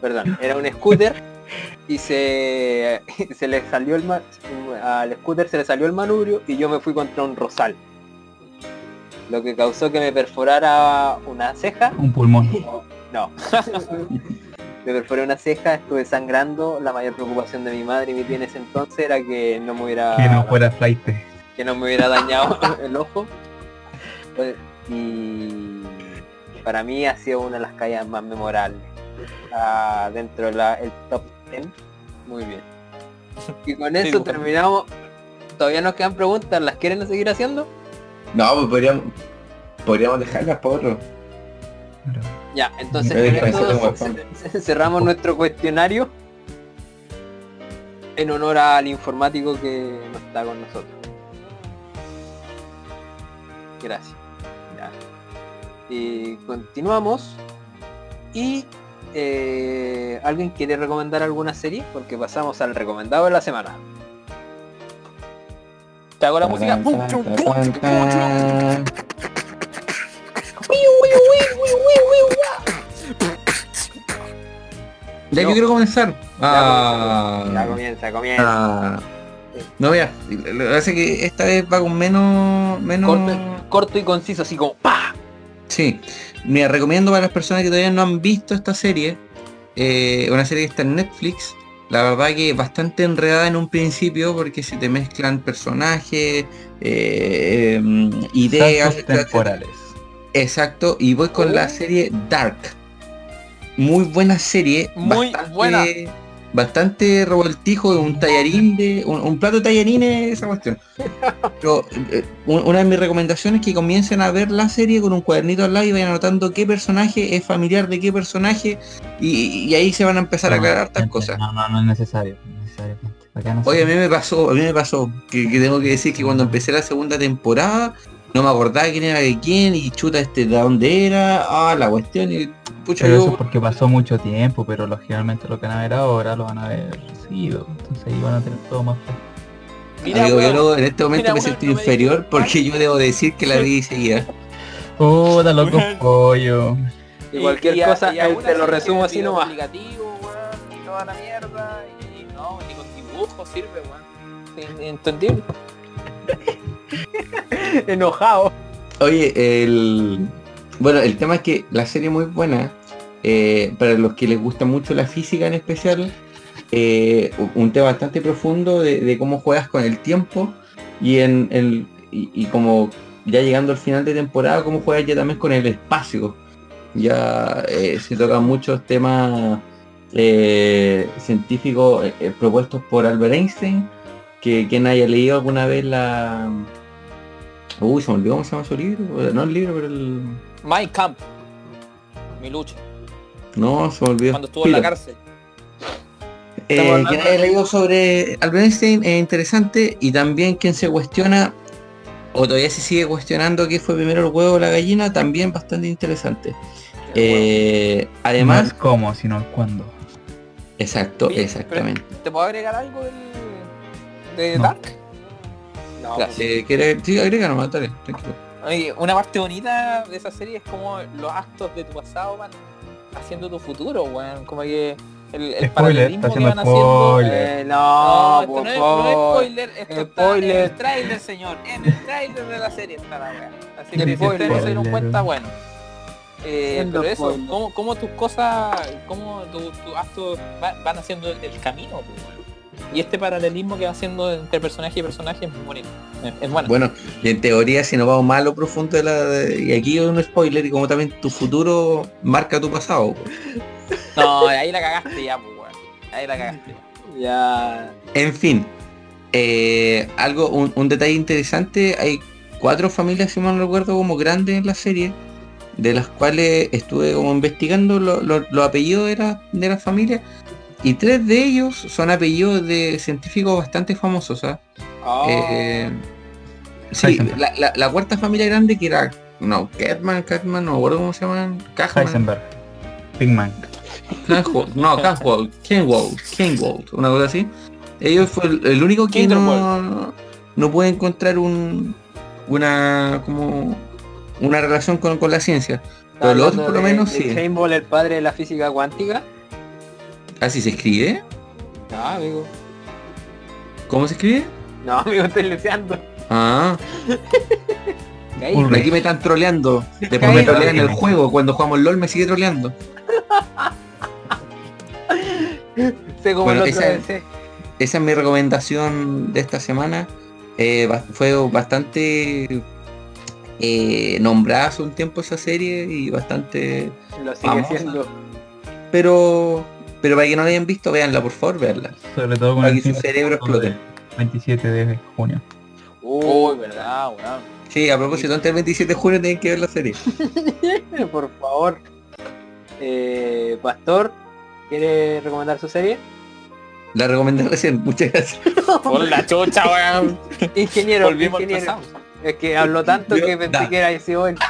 perdón. (laughs) Era un scooter y se, (laughs) se le salió el al scooter se le salió el manubrio y yo me fui contra un rosal. Lo que causó que me perforara una ceja Un pulmón. (laughs) No. me perforé una ceja, estuve sangrando. La mayor preocupación de mi madre y mi tía en ese entonces era que no me hubiera Que no fuera flight. que no me hubiera dañado el ojo. Pues, Y para mí ha sido una de las caídas más memorables. Ah, dentro del top 10. Muy bien. Y con eso bueno. terminamos. Todavía nos quedan preguntas, ¿las quieren seguir haciendo? No, pues podríamos, podríamos dejarlas por otro. Ya, entonces con cerramos nuestro cuestionario en honor al informático que no está con nosotros. Gracias. Y continuamos. Y eh, ¿alguien quiere recomendar alguna serie? Porque pasamos al recomendado de la semana. Te hago la música. Ya No. yo quiero comenzar. Ah, Ya comienza, comienza. ah, no, mira, lo que pasa es que esta vez va con menos... menos... Corto, corto y conciso, así como ¡pa! Sí, mira, recomiendo para las personas que todavía no han visto esta serie, eh, una serie que está en Netflix, la verdad que bastante enredada en un principio porque se te mezclan personajes, eh, em, ideas, Saltos temporales. exacto, y voy con la Oh. serie Dark. Muy buena serie, Muy buena. Bastante revoltijo, un tallarín de. Un, un plato de tallarines esa cuestión. Pero eh, un- una de mis recomendaciones es que comiencen a ver la serie con un cuadernito al lado y vayan anotando qué personaje es familiar de qué personaje y, y ahí se van a empezar a aclarar estas gente, cosas. No, no, no es necesario. no es necesario, Oye, a mí me pasó, a mí me pasó que, que tengo que decir que cuando empecé la segunda temporada no me acordaba quién era de quién y chuta este de dónde era, ah, la cuestión y pucha Pero eso es porque pasó mucho tiempo, pero lógicamente lo que van a ver ahora lo van a ver seguido. Entonces ahí van a tener todo más fácil. Mira, amigo, yo luego en este momento Mira, me weón, sentí no me inferior porque yo debo decir que la vi (laughs) seguida. Puta loco Weón. pollo. Y cualquier cosa, y eh, te lo resumo así nomás. weón, y toda la mierda, y no, ni con dibujo sirve, weón. Entendible. (laughs) Enojado. Oye, el bueno, el tema es que la serie es muy buena. Eh, para los que les gusta mucho la física en especial, eh, un tema bastante profundo de, cómo juegas con el tiempo y en el y, y como ya llegando al final de temporada, cómo juegas ya también con el espacio. Ya eh, se tocan muchos temas científicos propuestos por Albert Einstein que quien haya leído alguna vez la... Uy, se me olvidó cómo se llama su libro. No el libro, pero el... My Camp. Mi lucha. No, se me olvidó. Cuando estuvo en la cárcel. Eh, quien haya leído sobre Albert Einstein es interesante y también quien se cuestiona o todavía se sigue cuestionando qué fue primero el huevo o la gallina, también bastante interesante. Eh, no además, es cómo, sino el cuándo. exacto, exactamente. ¿Te puedo agregar algo de No. Dark? No. Eh, ¿quiere- Sí, agrega nomás, dale, tranquilo. Oye, una parte bonita de esa serie es como los actos de tu pasado van haciendo tu futuro, weón. Como que el, el Spoiler, paralelismo está que van haciendo haciendo. spoiler. Eh, No, no, esto no es, no es spoiler, esto está en Spoiler. el trailer, señor. En el trailer de la serie está la weá. Así que si Spoiler. ustedes no se dieron Spoiler. cuenta, bueno. Eh, pero eso, spoiler. ¿cómo, cómo tus cosas, cómo tus tus actos va- van haciendo el, el camino? pues? Y este paralelismo que va haciendo entre personaje y personaje es muy bonito. Es, es bueno. Bueno, y en teoría si nos vamos más a lo profundo de la... de- y aquí hay un spoiler y como también tu futuro marca tu pasado. No, ahí la cagaste ya, pues, weón. Ahí la cagaste. Ya. En fin, eh, algo, un, un detalle interesante, hay cuatro familias, si mal no recuerdo, como grandes en la serie, de las cuales estuve como investigando lo- lo- los apellidos de, la- de las familias, y tres de ellos son apellidos de científicos bastante famosos. ¿ah? Oh, Eh, sí, la, la- la cuarta familia grande que era, no, Catman, Catman, no me acuerdo cómo se llaman, Cashman, Heisenberg. Big Man. Canwald, no, Canwald, Kenwald, Kenwald, una cosa así. Ellos fue el, el único que no, no puede encontrar un una como una relación con, con la ciencia. Pero los otros por lo menos sí. Heinbold, el padre de la física cuántica. Así se escribe. No, amigo. ¿Cómo se escribe? No, amigo, estoy leseando. Ah, (laughs) aquí me están troleando. Después me trolean en el juego. Cuando jugamos LOL me sigue troleando. (laughs) sé como Bueno, el otro esa- es mi recomendación de esta semana. Eh, fue bastante eh, nombrada hace un tiempo esa serie y bastante Lo sigue siendo. pero pero para que no la hayan visto véanla por favor véanla Sobre todo con para el que su cerebro explote 27 de junio. Uy, verdad, weón. sí a propósito antes del 27 de junio tienen que ver la serie (laughs) Por favor. Eh, Pastor, ¿quiere recomendar su serie? la recomendé recién muchas gracias (laughs) Por la chucha, weón. Ingeniero, Volvimos ingeniero. Es que habló tanto Yo- que pensé da. que era ese hoy. (laughs)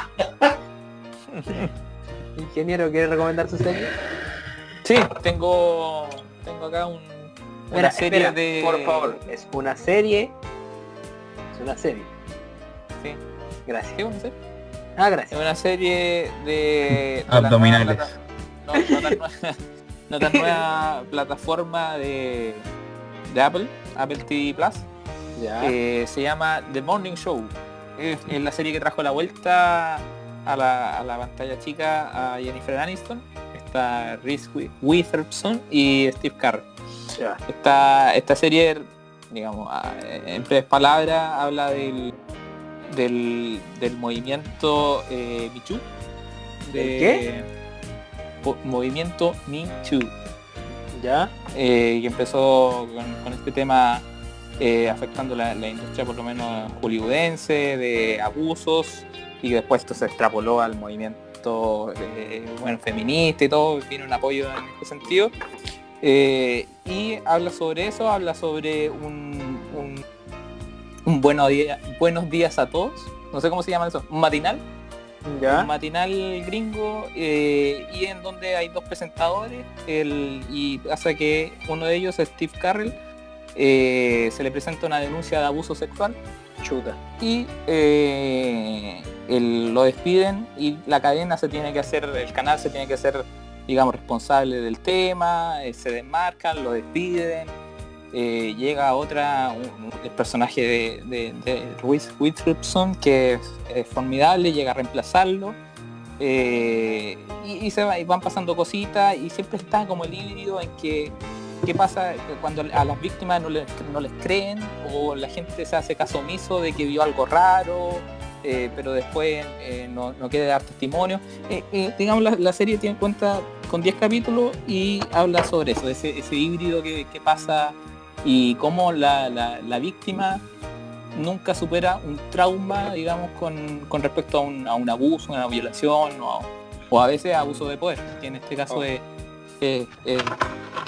Ingeniero, ¿quiere recomendar su serie? Sí, tengo tengo acá un, una Mira, serie espera, de Por favor, es una serie. Es una serie. Sí. Gracias. ¿Qué vamos a hacer? Ah, Es gracias. una serie de, de la Abdominales. nueva no, no tan nueva, (laughs) no tan nueva plataforma de, de Apple, Apple TV Plus. Ya. Eh, se llama The Morning Show. Es, es la serie que trajo la vuelta a la, a la pantalla chica a Jennifer Aniston. Está Reese Wi- Witherspoon y Steve Carell. ya. Esta, esta serie, digamos, en breves palabras, habla del, del, del movimiento eh, Me Too. ¿Del qué? po- movimiento Me Too Ya. eh, que empezó con, con este tema eh, afectando la, la industria por lo menos hollywoodense de abusos y después esto se extrapoló al movimiento eh, bueno, feminista y todo, tiene un apoyo en este sentido. Eh, y habla sobre eso, habla sobre un, un, un bueno día- buenos días a todos, no sé cómo se llama eso, un matinal un Ya. matinal gringo eh, y en donde hay dos presentadores el, y pasa que uno de ellos, Steve Carrell, se le presenta una denuncia de abuso sexual Chuta. y eh, lo despiden y la cadena se tiene que hacer, el canal se tiene que hacer, digamos, responsable del tema, eh, se desmarcan, lo despiden, eh, llega otra, el personaje de, de, de Witherspoon, que es, formidable, llega a reemplazarlo. y, se y van pasando cositas y siempre está como el híbrido en que qué pasa cuando a las víctimas no les, no les creen o la gente se hace caso omiso de que vio algo raro eh, pero después eh, no, no quiere dar testimonio Eh, digamos la, la serie tiene cuenta con 10 capítulos y habla sobre eso ese, ese híbrido que, que pasa y cómo la, la- la víctima nunca supera un trauma, digamos, con, con respecto a un, a un abuso, una violación o, o a veces abuso de poder, que en este caso Oh. es- es-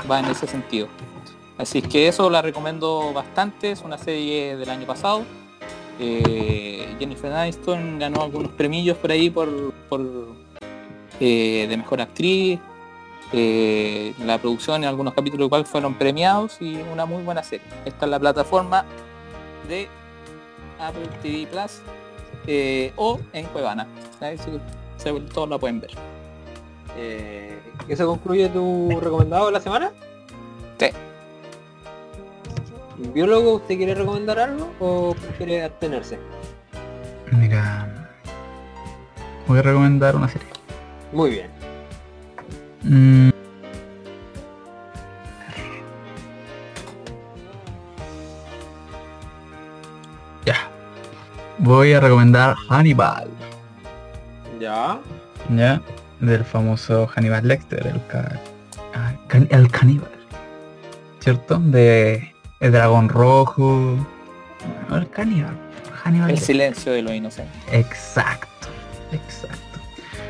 va en ese sentido. Así que eso la recomiendo bastante, es una serie del año pasado. Eh, Jennifer Aniston ganó algunos premios por ahí por, por eh, de mejor actriz. Eh, la producción en algunos capítulos igual fueron premiados y una muy buena serie. Esta es la plataforma de Apple TV Plus eh, o en Cuevana. Ahí todos la pueden ver. Eh, ¿Eso concluye tu recomendado de la semana? Sí. ¿Biólogo, usted quiere recomendar algo o prefiere abstenerse? Mira, voy a recomendar una serie. Muy bien. Mm. Ya. Voy a recomendar Hannibal. Ya. ¿Ya? Del famoso Hannibal Lecter, el, ca- ah, can- el caníbal. ¿Cierto? De El Dragón Rojo. El caníbal. Hannibal El Lecter. silencio de los inocentes. Exacto, exacto.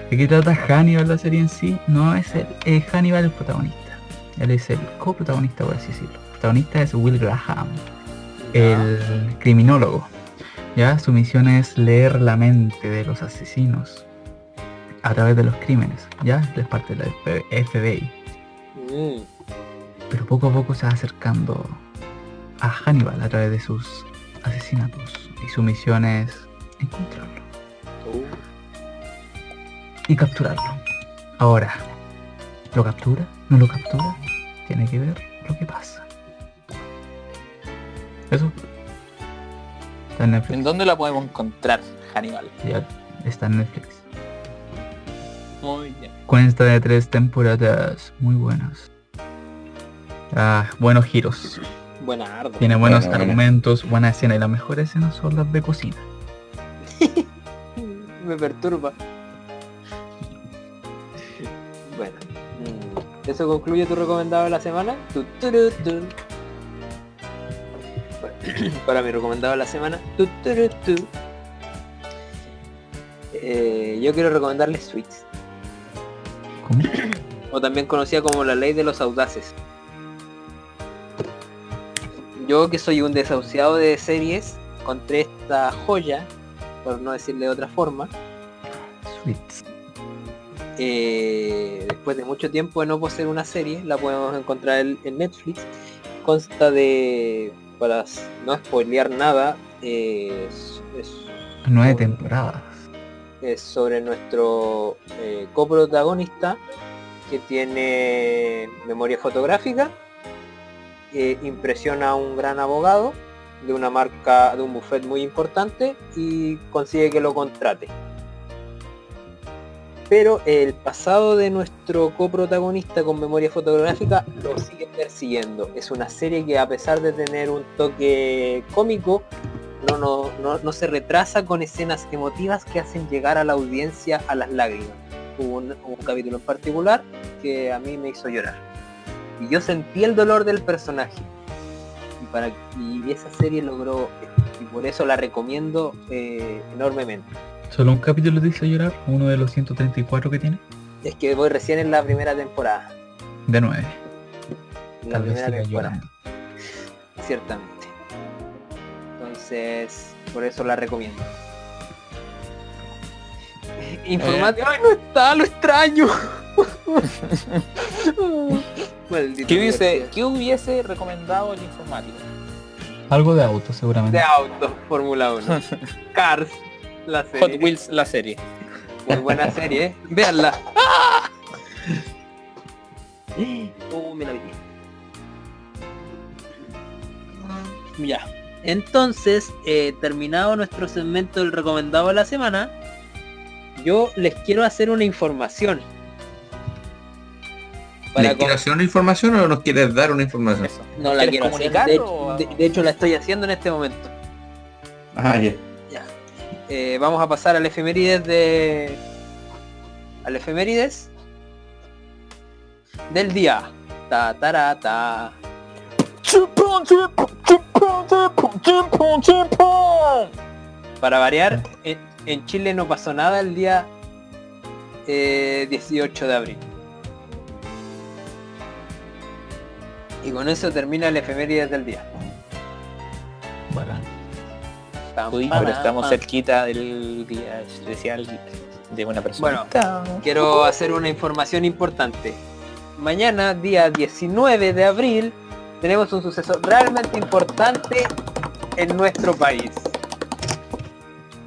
¿De qué trata Hannibal la serie en sí? No es el es Hannibal el protagonista. Él es el coprotagonista, por así decirlo. El protagonista es Will Graham, el criminólogo. Ya, su misión es leer la mente de los asesinos a través de los crímenes. Ya, es parte de la FBI. Mm, Pero poco a poco se va acercando a Hannibal a través de sus asesinatos. Y su misión es encontrarlo. uh, y capturarlo. Ahora, ¿lo captura? ¿No lo captura? Tiene que ver lo que pasa. Eso está en Netflix. ¿En dónde la podemos encontrar, Hannibal? Ya está en Netflix. Muy bien. Cuenta de tres temporadas muy buenas. Ah, buenos giros. buenardo. Tiene buenos Bueno, bueno. argumentos, buena escena y las mejores escenas son las de cocina. (laughs) Me perturba. Bueno. mm, ¿Eso concluye tu recomendado de la semana? Tu, (clears throat) Para mi recomendado de la semana. tu, turu, tu. Eh, yo quiero recomendarles Sweets. ¿Cómo? o también conocida como la ley de los audaces. Yo que soy un desahuciado de series, encontré esta joya, por no decirle de otra forma, Sweets. eh, después de mucho tiempo de no poseer una serie, la podemos encontrar en, Netflix. Consta de, para no spoilear nada, eh, es- es Nueve temporadas. Es sobre nuestro eh, coprotagonista que tiene memoria fotográfica, eh, impresiona a un gran abogado de una marca, de un buffet muy importante y consigue que lo contrate. Pero el pasado de nuestro coprotagonista con memoria fotográfica lo sigue persiguiendo. Es una serie que a pesar de tener un toque cómico, no, no, no, no se retrasa con escenas emotivas que hacen llegar a la audiencia a las lágrimas. Hubo un, capítulo en particular que a mí me hizo llorar. Y yo sentí el dolor del personaje. Y, para, y esa serie logró. Y por eso la recomiendo eh, enormemente. ¿Solo un capítulo te hizo llorar? ¿Uno de los 134 que tiene? Es que voy recién en la primera temporada. De nueve. La Tal primera temporada, llorando. ciertamente. Entonces, por eso la recomiendo. Informático. ¡Ay, no está! ¡Lo extraño! (laughs) ¿Qué hubiese. ¿Qué hubiese recomendado el informático? Algo de auto seguramente. De auto, Fórmula 1. (laughs) Cars, la serie. Hot Wheels, la serie. Muy buena serie, ¿eh? Véanla. Oh, (laughs) me la vi. Ya. Entonces, eh, terminado nuestro segmento del recomendado de la semana, yo les quiero hacer una información. Para ¿Le quieres hacer una información o nos quieres dar una información? Eso. No la ¿Quieres quiero hacer. comunicarlo De, o- de- de hecho, la estoy haciendo en este momento. Ah, ya. Eh, vamos a pasar al efemérides de. Al efemérides del día. Ta, tara, ta. Para variar, en, en Chile no pasó nada el día eh, 18 de abril. Y con eso termina el efemérides del día. Uy, pam, pero estamos cerquita del día especial de una persona. Quiero hacer una información importante. Mañana, día 19 de abril, tenemos un suceso realmente importante en nuestro país.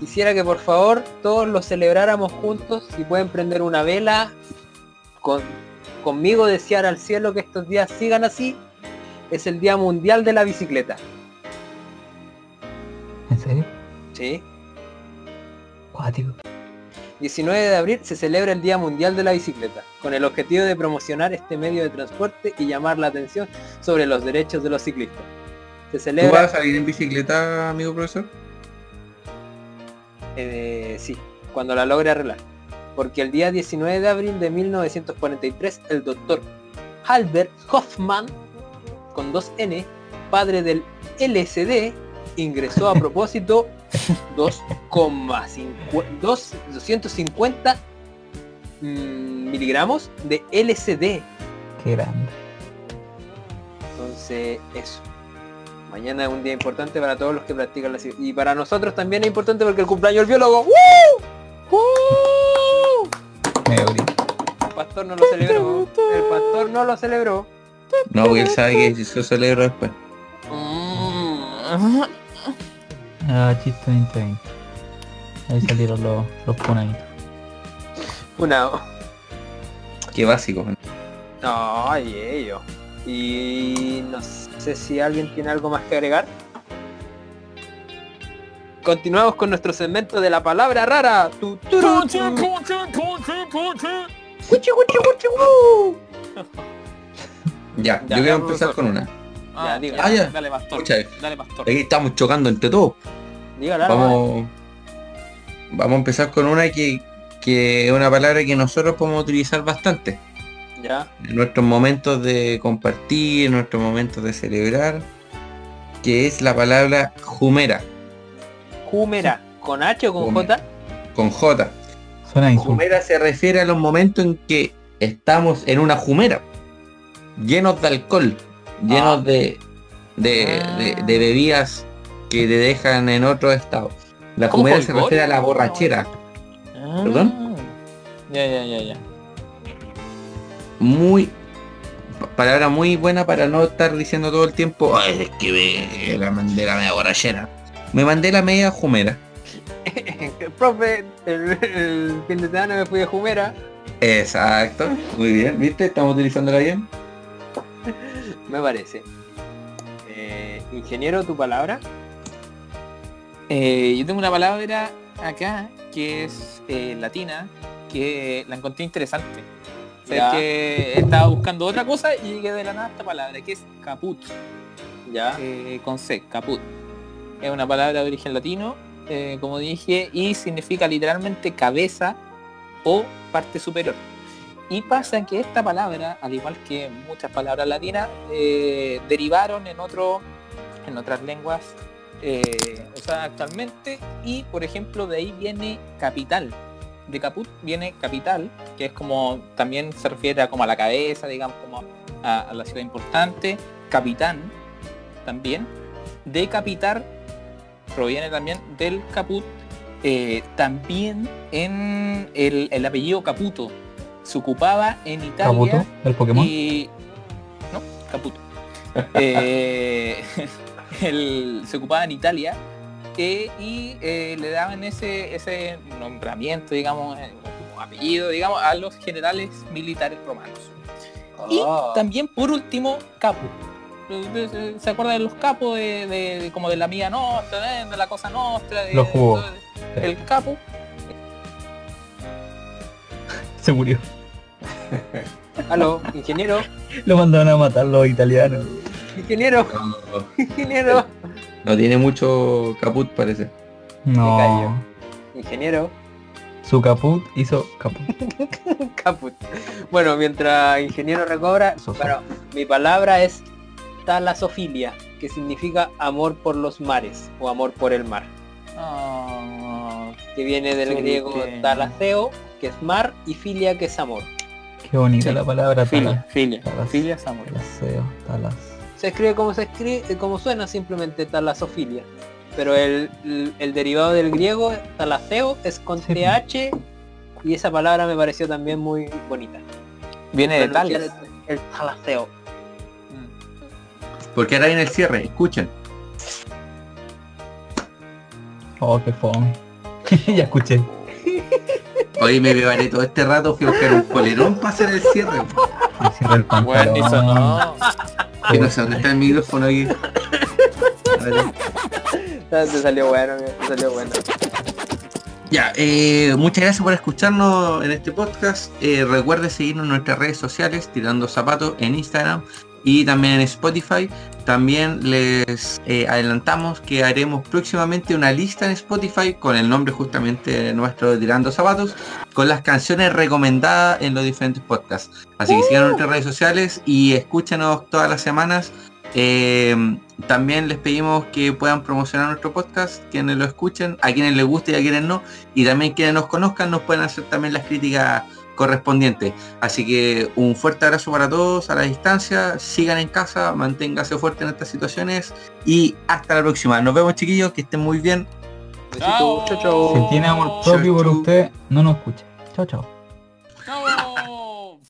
Quisiera que por favor todos lo celebráramos juntos. Si pueden prender una vela, con, conmigo desear al cielo que estos días sigan así. Es el Día Mundial de la Bicicleta. ¿En serio? ¿Sí? Cuático. 19 de abril se celebra el Día Mundial de la Bicicleta, con el objetivo de promocionar este medio de transporte y llamar la atención sobre los derechos de los ciclistas. Se ¿Tú celebra... vas a salir en bicicleta, amigo profesor? eh, sí, cuando la logre arreglar. Porque el día 19 de abril de 1943, el doctor Albert Hoffman, con dos N, padre del LSD, ingresó a propósito 2,5 dos- 250 mm, miligramos de LSD. Qué grande. Entonces, eso. Mañana es un día importante para todos los que practican la ciencia. Y para nosotros también es importante porque el cumpleaños del biólogo. ¡Woo! ¡Woo! El pastor no lo celebró. El pastor no lo celebró. No, porque él sabe que si se celebra después. Mm. Ah, chiste 2020. Ahí salieron los, los punaditos. Una. Qué básico. No, ay, ello. Y no sé si alguien tiene algo más que agregar. Continuamos con nuestro segmento de la palabra rara. Tu. Ya, Ya, yo quiero ya, empezar con una. Ya, diga. Ah, ya. Dale, pastor. Escucha, Dale, pastor. Aquí estamos chocando entre todos. Dígala, Vamos, vamos a empezar con una que, que es una palabra que nosotros podemos utilizar bastante. Ya. En nuestros momentos de compartir, en nuestros momentos de celebrar. Que es la palabra jumera, Jumera. ¿Con H o con Jumera. J? con J. Suena. Jumera se refiere a los momentos en que estamos en una jumera, llenos de alcohol, llenos Ah. de, de, de- de bebidas que te dejan en otro estado. La ¿Cómo jumera se refiere a la borrachera, ¿Perdón? Ya, ya, ya, ya. muy pa- palabra muy buena para no estar diciendo todo el tiempo, "Ay, es que me la mandé la media borrachera. Me mandé la media jumera. (laughs) Profe, el, el fin de semana me fui de Jumera. Exacto, muy bien, ¿viste? Estamos utilizándola bien. Me parece. Eh, ingeniero, tu palabra. Eh, yo tengo una palabra acá que es eh, latina, que la encontré interesante. O sea, que estaba buscando otra cosa y llegué de la nada a esta palabra, que es caput, Ya. con C, caput. Es una palabra de origen latino, como dije, y significa literalmente cabeza o parte superior. Y pasa que esta palabra, al igual que muchas palabras latinas, eh, derivaron en otro, en otras lenguas eh, usadas actualmente. Y por ejemplo, de ahí viene capital. De caput viene capital, que es como también se refiere a como a la cabeza, digamos, como a, la ciudad importante. Capitán también. Decapitar proviene también del caput. eh, también en el apellido Caputo. Se ocupaba en Italia. Kabuto, el Pokémon. Y... No, Caputo. (laughs) Eh, (laughs) el- se ocupaba en Italia eh, y eh, le daban ese, ese nombramiento, digamos, eh, como apellido, digamos, a los generales militares romanos. Y Oh. también, por último, capo. ¿Se acuerdan de los capos de, de- de- como de la mía nostra, de la cosa nostra? De, Los jugos. de- el capo. (laughs) Se murió. Aló, ingeniero, Lo mandaron a matar los italianos. ingeniero, No, ingeniero, no tiene mucho caput parece. No. cayó. ingeniero, Su caput hizo caput. (laughs) caput. Bueno, mientras ingeniero recobra, bueno, mi palabra es talasofilia, que significa amor por los mares o amor por el mar, Ah, que viene del griego talaseo, que es mar, y filia, que es amor. Qué bonita Sí. la palabra filia, talas. filia, Talas. filia. Talaseo, talas. Se escribe como se escribe, como suena simplemente talasofilia. Pero el, el- el derivado del griego, talaseo, es con Sí. TH y esa palabra me pareció también muy bonita. Viene de tal. Pronunciar El, el talaseo. Porque ahora viene el cierre, escuchen. Oh, qué fome. (laughs) ya escuché. (laughs) Hoy me bebaré todo este rato, fui a buscar un polerón para hacer el cierre. Me cierra el pantalón. Bueno, ni sonó. Que no sé dónde está el micrófono aquí. A ver. Te salió bueno, te salió bueno. Ya, eh, muchas gracias por escucharnos en este podcast. Eh, recuerde seguirnos en nuestras redes sociales, Tirando Zapatos, en Instagram y también en Spotify. También les eh, adelantamos que haremos próximamente una lista en Spotify con el nombre justamente nuestro de Tirando Zapatos, con las canciones recomendadas en los diferentes podcasts. Así que sigan nuestras redes sociales y escúchenos todas las semanas. Eh, también les pedimos que puedan promocionar nuestro podcast, quienes lo escuchen, a quienes les guste y a quienes no, y también quienes nos conozcan nos pueden hacer también las críticas correspondientes. Así que un fuerte abrazo para todos a la distancia, sigan en casa, manténgase fuerte en estas situaciones y hasta la próxima. Nos vemos chiquillos, que estén muy bien. Chau, chau. Si tiene amor propio por Chau, usted, no nos escuche. Chao, chao.